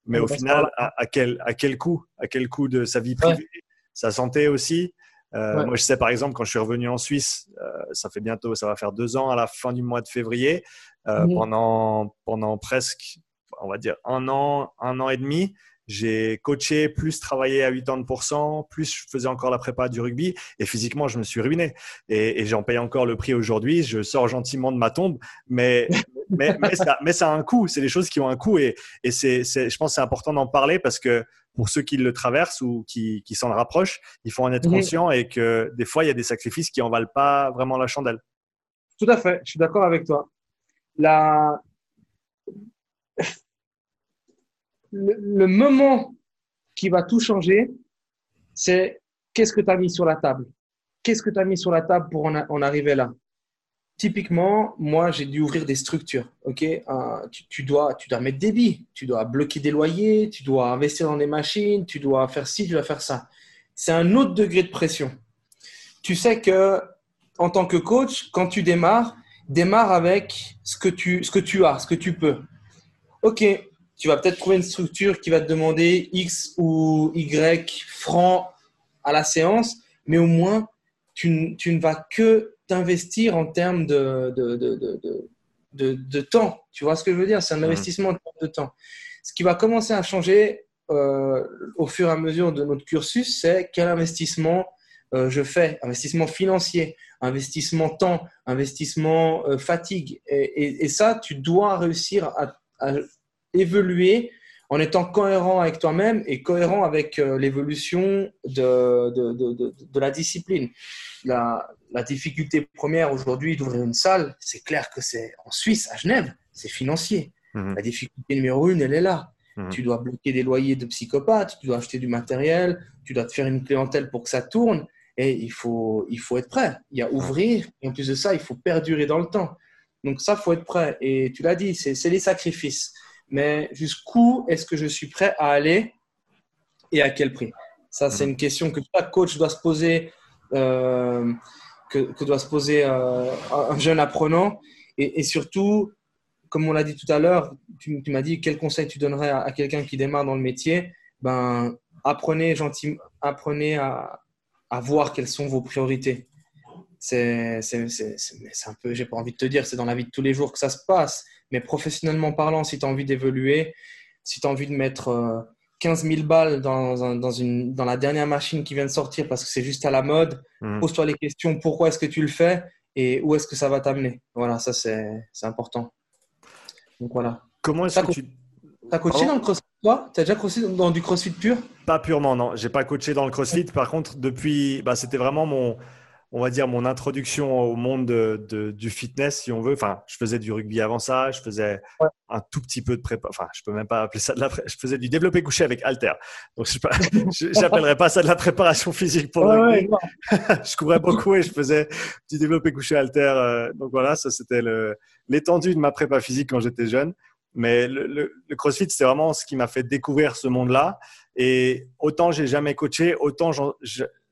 Mais au final, à, quel, à quel coût? À quel coût de sa vie privée, sa santé aussi? Moi, je sais par exemple, quand je suis revenu en Suisse, ça fait bientôt, ça va faire deux ans à la fin du mois de février, mhm. pendant, pendant presque, on va dire, un an, un an et demi, j'ai coaché, plus travaillé à 80%, plus je faisais encore la prépa du rugby et physiquement, je me suis ruiné. Et, j'en paye encore le prix aujourd'hui. Je sors gentiment de ma tombe, mais, mais, mais, ça, a un coût. C'est des choses qui ont un coût et, et c'est, je pense que c'est important d'en parler parce que pour ceux qui le traversent ou qui, qui s'en rapprochent, il faut en être conscient et que des fois, il y a des sacrifices qui en valent pas vraiment la chandelle. Tout à fait, je suis d'accord avec toi. La, le, moment qui va tout changer, c'est qu'est-ce que tu as mis sur la table? Qu'est-ce que tu as mis sur la table pour en, arriver là? Typiquement, moi, j'ai dû ouvrir des structures. Ok, tu, dois, tu dois mettre des billes, tu dois bloquer des loyers, tu dois investir dans des machines, tu dois faire ci, tu dois faire ça. C'est un autre degré de pression. Tu sais que en tant que coach, quand tu démarres, démarre avec ce que tu, ce que tu as, ce que tu peux. Ok, tu vas peut-être trouver une structure qui va te demander X ou Y francs à la séance, mais au moins, tu, ne vas que t'investir en termes de, de, temps. Tu vois ce que je veux dire? C'est un investissement de temps. Ce qui va commencer à changer euh, au fur et à mesure de notre cursus, c'est quel investissement euh, je fais, investissement financier, investissement temps, investissement euh, fatigue. Et, ça, tu dois réussir à évoluer en étant cohérent avec toi-même et cohérent avec euh, l'évolution de, de, la discipline. La, difficulté première aujourd'hui d'ouvrir une salle, c'est clair que c'est en Suisse, à Genève, c'est financier. Mhm. La difficulté numéro une, elle est là. Mhm. Tu dois bloquer des loyers de psychopathes, tu dois acheter du matériel, tu dois te faire une clientèle pour que ça tourne. Et il faut, il faut être prêt. Il y a ouvrir, et en plus de ça, il faut perdurer dans le temps. Donc ça, faut être prêt. Et tu l'as dit, c'est les sacrifices mais jusqu'où est-ce que je suis prêt à aller et à quel prix? Ça, c'est mhm. une question que chaque coach doit se poser, euh, que, doit se poser euh, un jeune apprenant. Et, surtout, comme on l'a dit tout à l'heure, tu, m'as dit quel conseil tu donnerais à, quelqu'un qui démarre dans le métier? Ben, apprenez gentiment, apprenez à, à voir quelles sont vos priorités. C'est un peu, j'ai pas envie de te dire, c'est dans la vie de tous les jours que ça se passe. Mais professionnellement parlant, si tu as envie d'évoluer, si tu as envie de mettre 15 euh, 000 balles dans, dans, une, dans la dernière machine qui vient de sortir parce que c'est juste à la mode, mmh. pose-toi les questions pourquoi est-ce que tu le fais et où est-ce que ça va t'amener? Voilà, ça c'est important. Donc voilà. Comment est-ce que tu. as coaché dans le crossfit, toi? Tu as déjà coaché dans du crossfit pur? Pas purement, non. J'ai pas coaché dans le crossfit. Par contre, depuis. Bah, C'était vraiment mon on va dire, mon introduction au monde de, du fitness, si on veut. Enfin, je faisais du rugby avant ça, je faisais un tout petit peu de prépa. Enfin, je peux même pas appeler ça de la Je faisais du développé couché avec Alter. Donc, je n'appellerais pas ça de la préparation physique pour le rugby. je courais beaucoup et je faisais du développé couché Alter. Euh, donc voilà, ça c'était l'étendue de ma prépa physique quand j'étais jeune. Mais le, le CrossFit, c'est vraiment ce qui m'a fait découvrir ce monde-là. Et autant j'ai jamais coaché, autant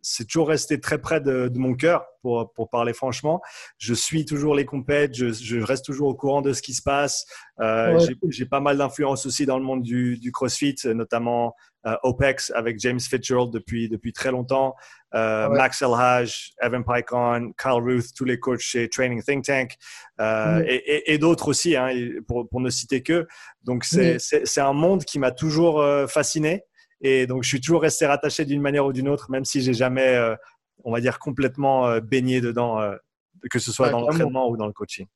c'est toujours resté très près de, mon cœur, pour, pour, parler franchement. Je suis toujours les compètes, je, je, reste toujours au courant de ce qui se passe. Euh, J'ai pas mal d'influence aussi dans le monde du, du CrossFit, notamment euh, OPEX avec James Fitzgerald depuis, depuis très longtemps, euh, Max Elhaj, Evan Pycon, Carl Ruth, tous les coachs chez Training Think Tank euh, mm. et, et, d'autres aussi, hein, pour, pour, ne citer que. Donc, c'est c'est un monde qui m'a toujours euh, fasciné. Et donc, je suis toujours resté rattaché d'une manière ou d'une autre, même si j'ai jamais, euh, on va dire, complètement euh, baigné dedans, euh, que ce soit dans l'entraînement ou dans le coaching.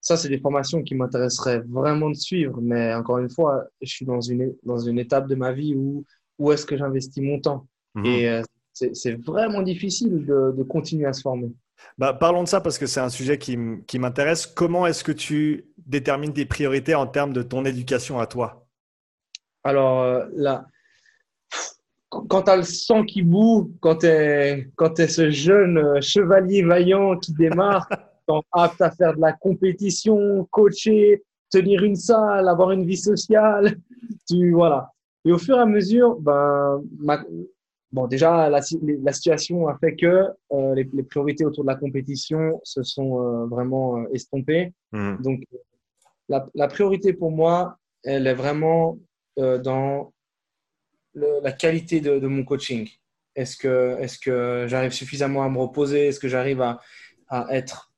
Ça, c'est des formations qui m'intéresseraient vraiment de suivre. Mais encore une fois, je suis dans une, dans une étape de ma vie où, où est-ce que j'investis mon temps? Mhm. Et c'est vraiment difficile de, de, continuer à se former. Bah, parlons de ça parce que c'est un sujet qui, qui m'intéresse. Comment est-ce que tu détermines tes priorités en termes de ton éducation à toi? Alors là, quand tu as le sang qui boue, quand tu es, es, ce jeune euh, chevalier vaillant qui démarre, apte à faire de la compétition, coacher, tenir une salle, avoir une vie sociale, tu voilà. Et au fur et à mesure, ben, bon, déjà la, la, situation a fait que euh, les, priorités autour de la compétition se sont euh, vraiment estompées. Mmh. Donc, la, la, priorité pour moi, elle est vraiment dans la qualité de, mon coaching. Est-ce que, est que j'arrive suffisamment à me reposer? Est-ce que j'arrive à, à, être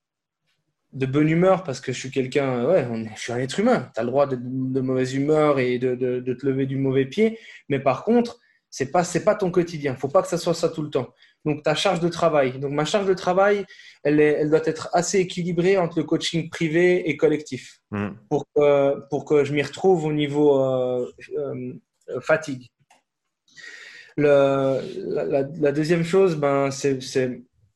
de bonne humeur? Parce que je suis quelqu'un, ouais, je suis un être humain. Tu as le droit de, de, mauvaise humeur et de, de, de, te lever du mauvais pied. Mais par contre, ce n'est pas, pas ton quotidien. Il ne faut pas que ça soit ça tout le temps. Donc, ta charge de travail. Donc, ma charge de travail, elle, est, elle doit être assez équilibrée entre le coaching privé et collectif hmm. pour, que, pour que je m'y retrouve au niveau euh, euh, fatigue. La, deuxième chose, ben, c'est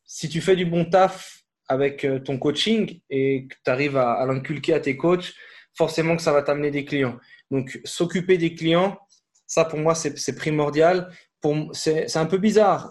si tu fais du bon taf avec euh, ton coaching et que tu arrives à, à l'inculquer à tes coachs, forcément que ça va t'amener des clients. Donc, s'occuper des clients, ça, pour moi, c'est primordial. C'est un peu bizarre.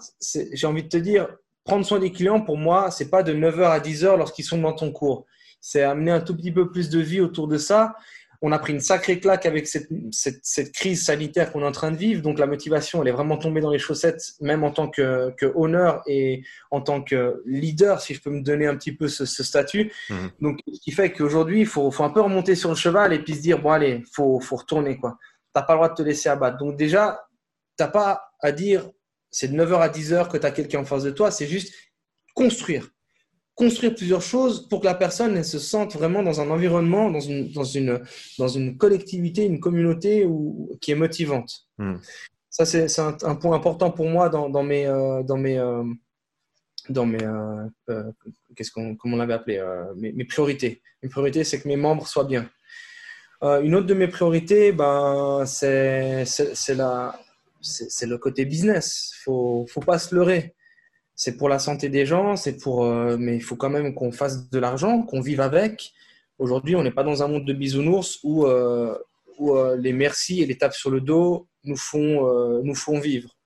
J'ai envie de te dire, prendre soin des clients, pour moi, c'est pas de 9h à 10h lorsqu'ils sont dans ton cours. C'est amener un tout petit peu plus de vie autour de ça. On a pris une sacrée claque avec cette, cette, cette crise sanitaire qu'on est en train de vivre. Donc, la motivation, elle est vraiment tombée dans les chaussettes, même en tant que, que honneur et en tant que leader, si je peux me donner un petit peu ce, ce statut. Mmh. Donc, ce qui fait qu'aujourd'hui, il faut, faut, un peu remonter sur le cheval et puis se dire, bon, allez, faut, faut retourner, quoi tu n'as pas le droit de te laisser abattre. Donc déjà, tu n'as pas à dire c'est de 9h à 10h que tu as quelqu'un en face de toi, c'est juste construire. Construire plusieurs choses pour que la personne se sente vraiment dans un environnement, dans une, dans une, dans une collectivité, une communauté où, qui est motivante. Hmm. Ça, c'est un, un, point important pour moi dans, dans mes, euh, dans mes, euh, dans mes euh, qu'est-ce qu'on, comment on l'avait appelé, mes, mes, priorités. Mes priorités, c'est que mes membres soient bien. Euh, une autre de mes priorités, ben, c'est le côté business. Il faut, faut pas se leurrer. C'est pour la santé des gens, c'est pour, euh, mais il faut quand même qu'on fasse de l'argent, qu'on vive avec. Aujourd'hui, on n'est pas dans un monde de bisounours où, euh, où les merci et les tapes sur le dos nous font, nous font vivre.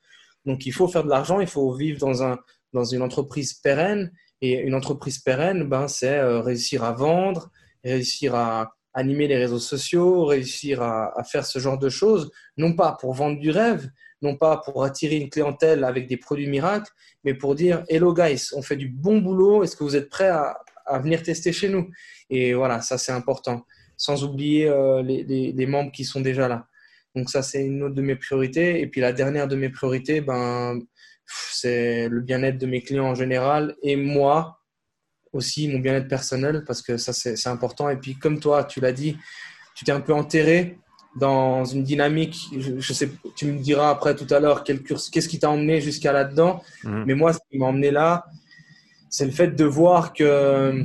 Donc, il faut faire de l'argent, il faut vivre dans, un, dans une entreprise pérenne. Et une entreprise pérenne, ben, c'est réussir à vendre, réussir à, animer les réseaux sociaux, réussir à, faire ce genre de choses, non pas pour vendre du rêve, non pas pour attirer une clientèle avec des produits miracles, mais pour dire Hello guys, on fait du bon boulot, est-ce que vous êtes prêts à, venir tester chez nous? Et voilà, ça c'est important, sans oublier euh, les, membres qui sont déjà là. Donc ça c'est une autre de mes priorités. Et puis la dernière de mes priorités, ben, c'est le bien-être de mes clients en général et moi aussi mon bien-être personnel parce que ça, c'est important. Et puis, comme toi, tu l'as dit, tu t'es un peu enterré dans une dynamique. Je, sais, tu me diras après tout à l'heure qu'est-ce qui t'a emmené jusqu'à là-dedans. Mhm. Mais moi, ce qui m'a emmené là, c'est le fait de voir que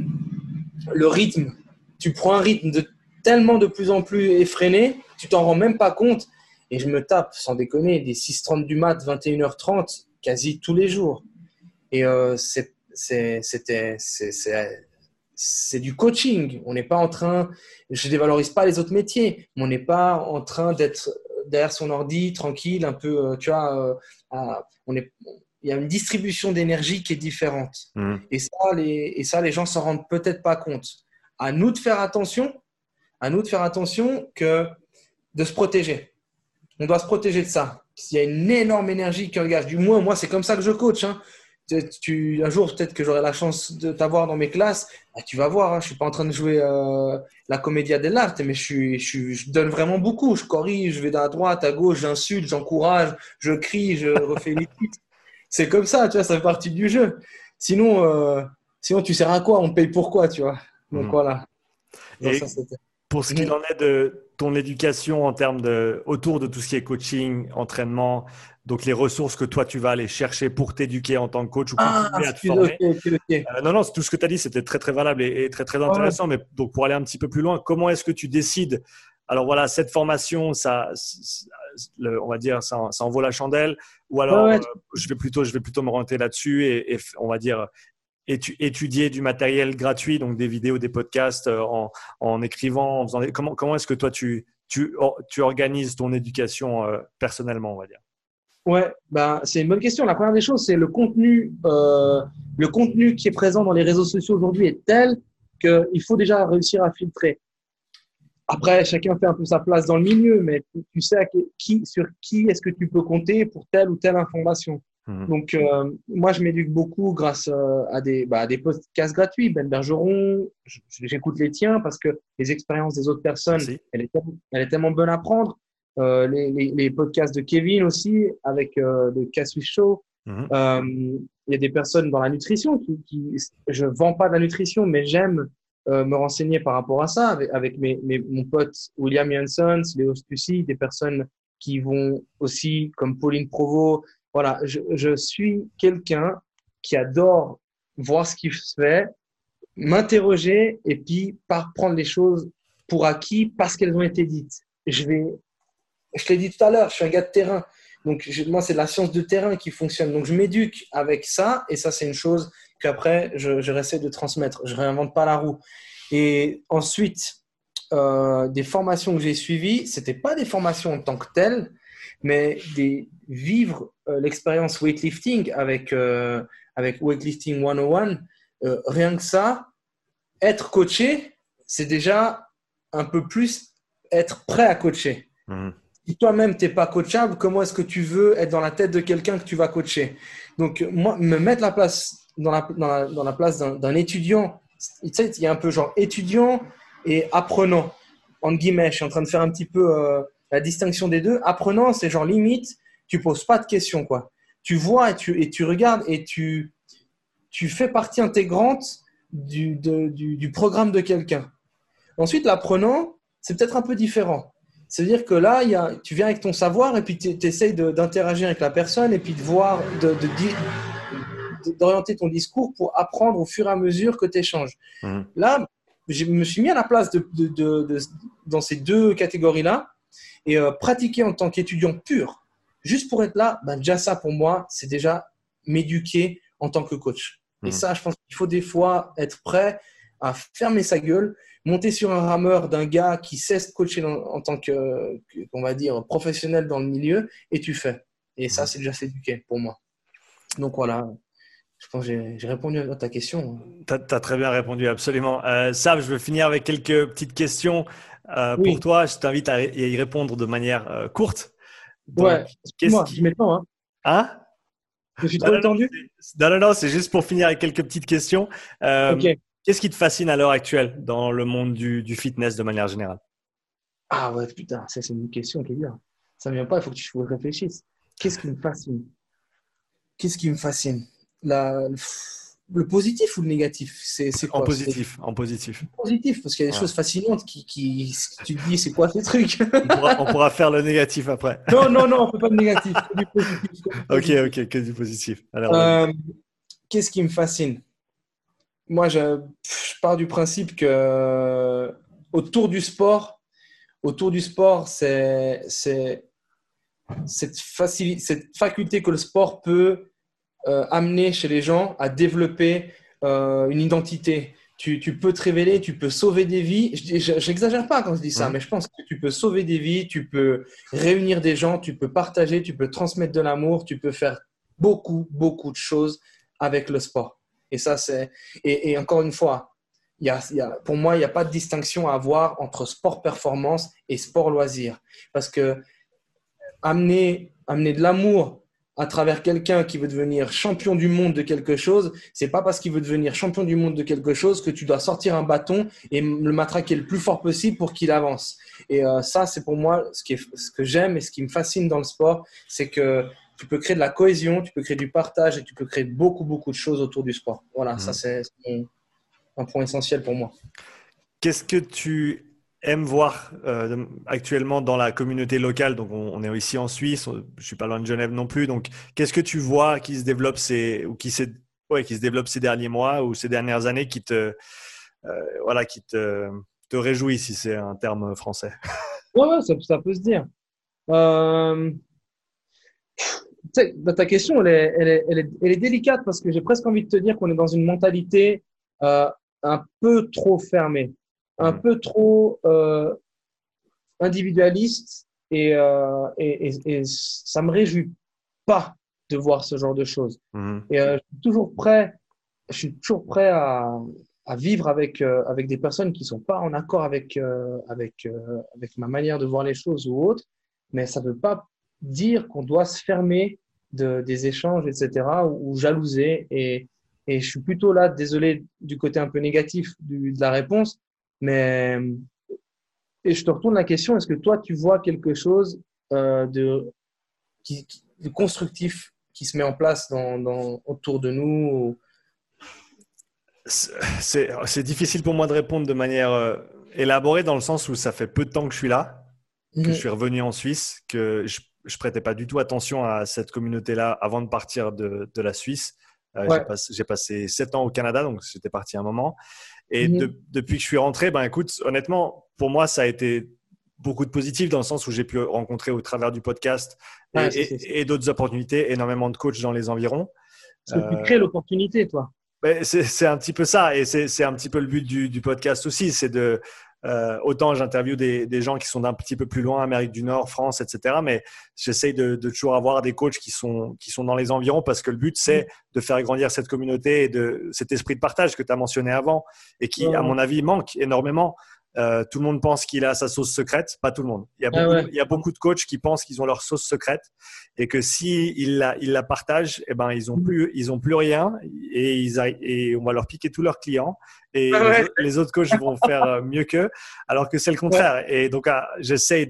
le rythme, tu prends un rythme de tellement de plus en plus effréné, tu t'en rends même pas compte. Et je me tape, sans déconner, des 6h30 du mat, 21h30, quasi tous les jours. Et euh, c'est c'était c'est du coaching. On n'est pas en train, je dévalorise pas les autres métiers, mais on n'est pas en train d'être derrière son ordi tranquille, un peu, euh, tu vois, euh, on est, il y a une distribution d'énergie qui est différente. Mmh. Et ça, les, et ça, les gens s'en rendent peut-être pas compte. À nous de faire attention, à nous de faire attention que de se protéger. On doit se protéger de ça. S'il y a une énorme énergie qui engage, du moins moi, c'est comme ça que je coach. Hein tu, un jour, peut-être que j'aurai la chance de t'avoir dans mes classes. Bah, tu vas voir, hein, je suis pas en train de jouer euh, la comédia dell'arte, mais je, suis, je, je, donne vraiment beaucoup. Je corrige, je vais à droite, à gauche, j'insulte, j'encourage, je crie, je refais les titres. C'est comme ça, tu vois, ça fait partie du jeu. Sinon, euh, sinon tu sers à quoi? On te paye pourquoi, tu vois? Donc hmm. voilà. pour ce qu'il en est de ton éducation en termes de autour de tout ce qui est coaching, entraînement, donc les ressources que toi tu vas aller chercher pour t'éduquer en tant que coach ou ah, continuer à te former. Euh, non, non, tout ce que tu as dit, c'était très très valable et, très très intéressant. Mais donc pour aller un petit peu plus loin, comment est-ce que tu décides? Alors voilà, cette formation, ça, on va dire, ça, en vaut la chandelle. Ou alors, euh, je vais plutôt, je vais plutôt me rentrer là-dessus et, on va dire étudier du matériel gratuit, donc des vidéos, des podcasts euh, en, écrivant, en faisant comment, comment est-ce que toi tu, organises ton éducation personnellement, on va dire? Ouais, bah, c'est une bonne question. La première des choses, c'est le contenu. Euh, le contenu qui est présent dans les réseaux sociaux aujourd'hui est tel qu'il faut déjà réussir à filtrer. Après, chacun fait un peu sa place dans le milieu, mais tu sais qui, sur qui est-ce que tu peux compter pour telle ou telle information. Mmh. Donc, euh, moi, je m'éduque beaucoup grâce euh, à des, bah, des podcasts gratuits. Ben Bergeron, j'écoute les tiens parce que les expériences des autres personnes, elle est, elle est tellement bonne à prendre. Euh, les, les, podcasts de Kevin aussi, avec euh, le Cassus Show. Euh, il y a des personnes dans la nutrition qui, qui je vends pas de la nutrition, mais j'aime me renseigner par rapport à ça avec, avec mes, mes, mon pote William Janssen, Léo Stussy, des personnes qui vont aussi, comme Pauline Provo. Voilà, je, suis quelqu'un qui adore voir ce qui se fait, m'interroger et puis par prendre les choses pour acquis parce qu'elles ont été dites. Je vais, je l'ai dit tout à l'heure, je suis un gars de terrain. Donc, moi, c'est la science de terrain qui fonctionne. Donc, je m'éduque avec ça, et ça, c'est une chose qu'après, je, je réessaie de transmettre. Je réinvente pas la roue. Et ensuite, euh, des formations que j'ai suivies, c'était pas des formations en tant que telles, mais des vivre euh, l'expérience weightlifting avec euh, avec weightlifting 101. Euh, rien que ça, être coaché, c'est déjà un peu plus être prêt à coacher. Mmh si toi-même, tu n'es pas coachable, comment est-ce que tu veux être dans la tête de quelqu'un que tu vas coacher? Donc, moi, me mettre la place, dans, la, dans, la, dans la place d'un étudiant, tu sais, il y a un peu genre étudiant et apprenant. En guillemets, je suis en train de faire un petit peu la distinction des deux. Apprenant, c'est genre limite, tu poses pas de questions, quoi. Tu vois et tu, et tu regardes et tu, tu fais partie intégrante du, du, du programme de quelqu'un. Ensuite, l'apprenant, c'est peut-être un peu différent. C'est-à-dire que là, il y a, tu viens avec ton savoir et puis tu essayes d'interagir avec la personne et puis de voir, d'orienter ton discours pour apprendre au fur et à mesure que tu échanges. Mmh. Là, je me suis mis à la place de, dans ces deux catégories-là et euh, pratiquer en tant qu'étudiant pur, juste pour être là, ben déjà ça pour moi, c'est déjà m'éduquer en tant que coach. Et mmh. ça, je pense qu'il faut des fois être prêt à fermer sa gueule monter sur un rameur d'un gars qui sait se coacher en tant que, on va dire, professionnel dans le milieu, et tu fais. Et ça, c'est déjà s'éduquer pour moi. Donc voilà, je pense que j'ai répondu à ta question. Tu as, très bien répondu, absolument. Euh, Sav, je vais finir avec quelques petites questions euh, pour toi. Je t'invite à y répondre de manière euh, courte. ouais, moi je mets le temps. Hein, hein? Je suis trop étendu Non, non, non, c'est juste pour finir avec quelques petites questions. ok. Qu'est-ce qui te fascine à l'heure actuelle dans le monde du, fitness de manière générale? Ah ouais, putain, ça c'est une question qui est bien. Ça ne vient pas, il faut que tu réfléchisses. Qu'est-ce qui me fascine? Qu'est-ce qui me fascine? Le positif ou le négatif? C'est, En positif. En positif. Positif, parce qu'il y a des choses fascinantes qui, qui, tu te dis, c'est quoi ces trucs? On, pourra, faire le négatif après. non, non, non, on ne fait pas de négatif. du positif. Ok, ok, que du positif. Euh, qu'est-ce qui me fascine? Moi, je, pars du principe que autour du sport, autour du sport, c'est cette, cette faculté que le sport peut euh, amener chez les gens à développer euh, une identité. Tu, tu, peux te révéler, tu peux sauver des vies. Je n'exagère pas quand je dis ça, mais je pense que tu peux sauver des vies, tu peux réunir des gens, tu peux partager, tu peux transmettre de l'amour, tu peux faire beaucoup, beaucoup de choses avec le sport. Et ça, c'est. Et, encore une fois, il y a, il y a, pour moi, il n'y a pas de distinction à avoir entre sport performance et sport loisir. Parce que amener, amener de l'amour à travers quelqu'un qui veut devenir champion du monde de quelque chose, c'est pas parce qu'il veut devenir champion du monde de quelque chose que tu dois sortir un bâton et le matraquer le plus fort possible pour qu'il avance. Et euh, ça, c'est pour moi ce, qui est, ce que j'aime et ce qui me fascine dans le sport, c'est que tu peux créer de la cohésion, tu peux créer du partage et tu peux créer beaucoup, beaucoup de choses autour du sport. Voilà, ça mhm. c'est un point essentiel pour moi. Qu'est-ce que tu aimes voir euh, actuellement dans la communauté locale Donc, on, est ici en Suisse, je suis pas loin de Genève non plus. Donc, qu'est-ce que tu vois qui se développe ces, ou qui, se développe ces derniers mois ou ces dernières années qui te, euh, voilà, qui te, te réjouit, si c'est un terme français? Ouais, ouais ça, peut se dire. Euh, ta question, elle est, elle, est, elle, est, délicate parce que j'ai presque envie de te dire qu'on est dans une mentalité un peu trop fermée, un mmh. peu trop euh, individualiste et, euh, et, et, ça me réjouit pas de voir ce genre de choses. Mmh. Et euh, je suis toujours prêt, je suis toujours prêt à, à vivre avec, euh, avec des personnes qui sont pas en accord avec, avec, avec ma manière de voir les choses ou autre, mais ça ne veut pas dire qu'on doit se fermer de, des échanges, etc., ou, jalouser. Et, et, je suis plutôt là, désolé du côté un peu négatif du, de la réponse, mais et je te retourne la question est-ce que toi, tu vois quelque chose euh, de, qui, de constructif qui se met en place dans, autour de nous C'est difficile pour moi de répondre de manière euh, élaborée dans le sens où ça fait peu de temps que je suis là, que je mhm. suis revenu en Suisse, que je, ne prêtais pas du tout attention à cette communauté-là avant de partir de, de la Suisse. Euh, j'ai passé sept ans au Canada, donc j'étais parti un moment. Et mhm. depuis que je suis rentré, ben écoute, honnêtement, pour moi, ça a été beaucoup de positif dans le sens où j'ai pu rencontrer au travers du podcast et, d'autres opportunités, énormément de coachs dans les environs. Parce que tu crées l'opportunité, toi. Ben, c'est un petit peu ça, et c'est un petit peu le but du, du podcast aussi, c'est de euh, autant j'interviewe des, des, gens qui sont d'un petit peu plus loin, Amérique du Nord, France, etc. Mais j'essaye de, de, toujours avoir des coachs qui sont, qui sont dans les environs parce que le but, c'est de faire grandir cette communauté et de cet esprit de partage que tu as mentionné avant et qui, à mon avis, manque énormément. Euh, tout le monde pense qu'il a sa sauce secrète, pas tout le monde. Il y a ah beaucoup, il y a beaucoup de coachs qui pensent qu'ils ont leur sauce secrète et que si ils la, ils la partagent, eh ben ils ont plus, ils ont plus rien et ils et on va leur piquer tous leurs clients et ah les, autres coachs vont faire euh, mieux qu'eux, alors que c'est le contraire. Et donc ah, j'essaye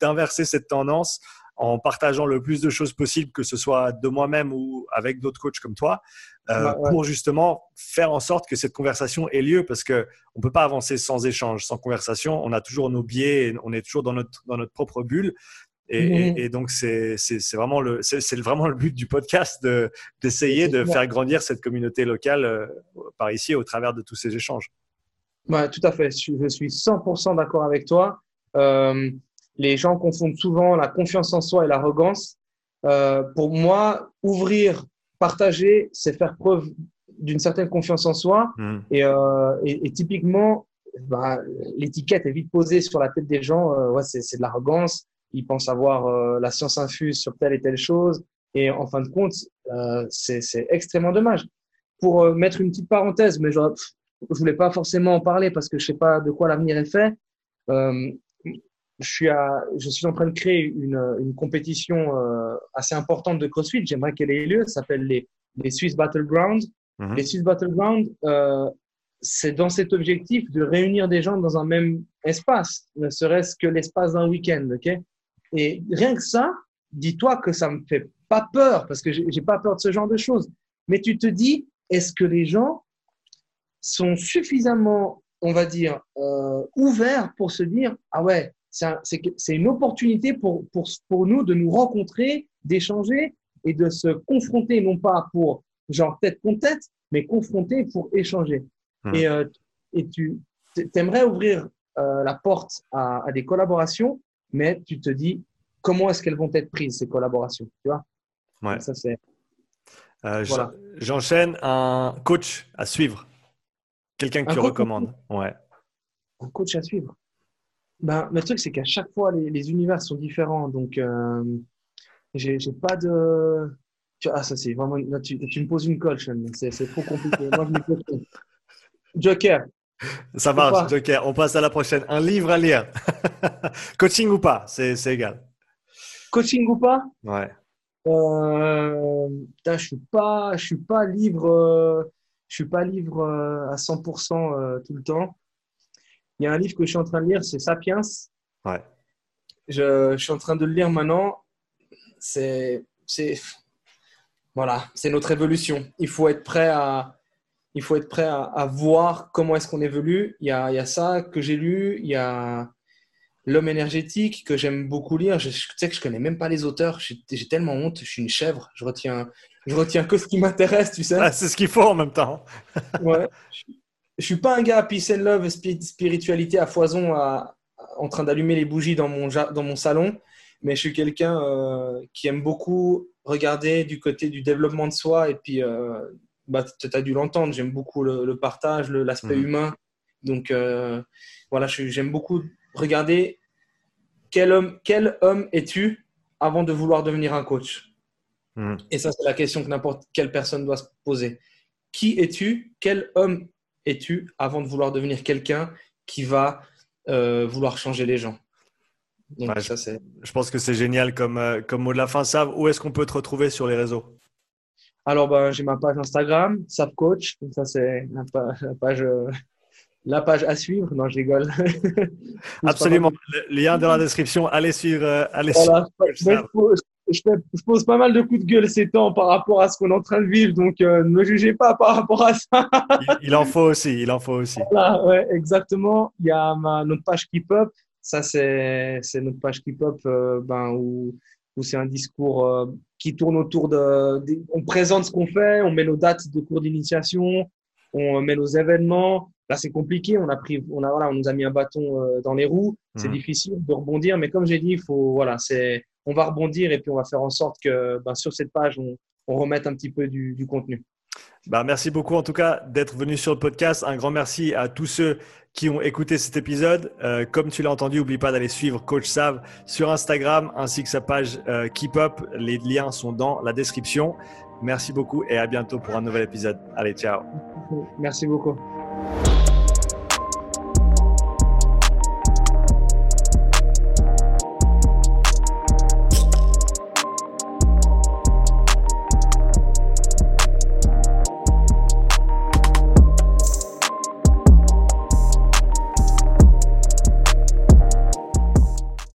d'inverser cette tendance en partageant le plus de choses possible, que ce soit de moi-même ou avec d'autres coachs comme toi, euh, pour justement faire en sorte que cette conversation ait lieu, parce que on peut pas avancer sans échange, sans conversation. On a toujours nos biais, on est toujours dans notre dans notre propre bulle. Et, mhm. donc c'est vraiment le c'est vraiment le but du podcast d'essayer de, faire grandir cette communauté locale euh, par ici au travers de tous ces échanges. Ouais, tout à fait. Je, suis 100% d'accord avec toi. Euh, les gens confondent souvent la confiance en soi et l'arrogance. Euh, pour moi, ouvrir, partager, c'est faire preuve d'une certaine confiance en soi. Hmm. Euh, et, et, typiquement, bah, l'étiquette est vite posée sur la tête des gens. Euh, ouais, c'est de l'arrogance. Ils pensent avoir euh, la science infuse sur telle et telle chose. Et en fin de compte, euh, c'est extrêmement dommage. Pour mettre une petite parenthèse, mais je, je voulais pas forcément en parler parce que je sais pas de quoi l'avenir est fait. Euh, je suis, à, je suis en train de créer une, une compétition euh, assez importante de CrossFit. J'aimerais qu'elle ait lieu. Ça s'appelle les, les Swiss Battlegrounds. Mhm. Les Swiss Battlegrounds, euh, c'est dans cet objectif de réunir des gens dans un même espace, ne serait-ce que l'espace d'un week-end. ok? Et rien que ça, dis-toi que ça me fait pas peur, parce que j'ai pas peur de ce genre de choses. Mais tu te dis, est-ce que les gens sont suffisamment, on va dire, euh, ouverts pour se dire, ah ouais, c'est une opportunité pour, pour, pour nous de nous rencontrer, d'échanger et de se confronter, non pas pour genre tête contre tête, mais confronter pour échanger. Hmm. Et, euh, et tu aimerais ouvrir euh, la porte à, à, des collaborations, mais tu te dis comment est-ce qu'elles vont être prises, ces collaborations. Tu vois? Ouais. Ça, c'est. Euh, J'enchaîne un coach à suivre. Quelqu'un que tu recommandes. Ouais. Un coach à suivre? Ben, le truc, c'est qu'à chaque fois, les, les, univers sont différents. Donc, euh, j'ai pas de. Ah, ça, c'est vraiment. tu, tu, me poses une colle, C'est trop compliqué. Moi, je me Joker. Ça marche, Joker. On passe à la prochaine. Un livre à lire. Coaching ou pas, c'est égal. Coaching ou pas? Ouais. Euh, je suis pas, je suis pas livre, euh, je suis pas livre euh, à 100% euh, tout le temps. Il y a un livre que je suis en train de lire, c'est Sapiens. Ouais. Je, je, suis en train de le lire maintenant. C'est, c'est, voilà, c'est notre évolution. Il faut être prêt à, il faut être prêt à, à voir comment est-ce qu'on évolue. Il y a, il y a ça que j'ai lu. Il y a L'homme énergétique que j'aime beaucoup lire. Je, je, sais que je connais même pas les auteurs. J'ai tellement honte. Je suis une chèvre. Je retiens, je retiens que ce qui m'intéresse, tu sais. Ah, c'est ce qu'il faut en même temps. ouais je suis pas un gars peace and love, spiritualité à foison, à, en train d'allumer les bougies dans mon, dans mon salon, mais je suis quelqu'un euh, qui aime beaucoup regarder du côté du développement de soi. Et puis, euh, bah, tu as dû l'entendre, j'aime beaucoup le, partage, l'aspect mmh. humain. Donc, euh, voilà, j'aime beaucoup regarder quel homme, quel homme es-tu avant de vouloir devenir un coach mmh. Et ça, c'est la question que n'importe quelle personne doit se poser. Qui es-tu? Quel homme es-tu avant de vouloir devenir quelqu'un qui va euh, vouloir changer les gens? Donc, ça, je, je, pense que c'est génial comme, euh, comme mot de la fin. Sav, où est-ce qu'on peut te retrouver sur les réseaux? Alors, ben, j'ai ma page Instagram, Coach. Ça, c'est la, page, la page à suivre. Non, je rigole. Absolument. Le lien dans la description. Allez suivre. Euh, je, pose pas mal de coups de gueule ces temps par rapport à ce qu'on est en train de vivre, donc euh, ne me jugez pas par rapport à ça. il, en faut aussi, il en faut aussi. Voilà, ouais, exactement. Il y a ma, notre page Keep Up. Ça, c'est notre page Keep Up euh, ben, où, où c'est un discours euh, qui tourne autour de, On présente ce qu'on fait, on met nos dates de cours d'initiation, on met nos événements. Là, c'est compliqué. On a pris, on a, voilà, on nous a mis un bâton dans les roues. C'est mmh. difficile de rebondir, mais comme j'ai dit, il faut, voilà, c'est on va rebondir et puis on va faire en sorte que ben, sur cette page, on, remette un petit peu du, contenu. Bah, merci beaucoup en tout cas d'être venu sur le podcast. Un grand merci à tous ceux qui ont écouté cet épisode. Euh, comme tu l'as entendu, n'oublie pas d'aller suivre Coach Sav sur Instagram ainsi que sa page euh, Keep Up. Les liens sont dans la description. Merci beaucoup et à bientôt pour un nouvel épisode. Allez, ciao. Merci beaucoup.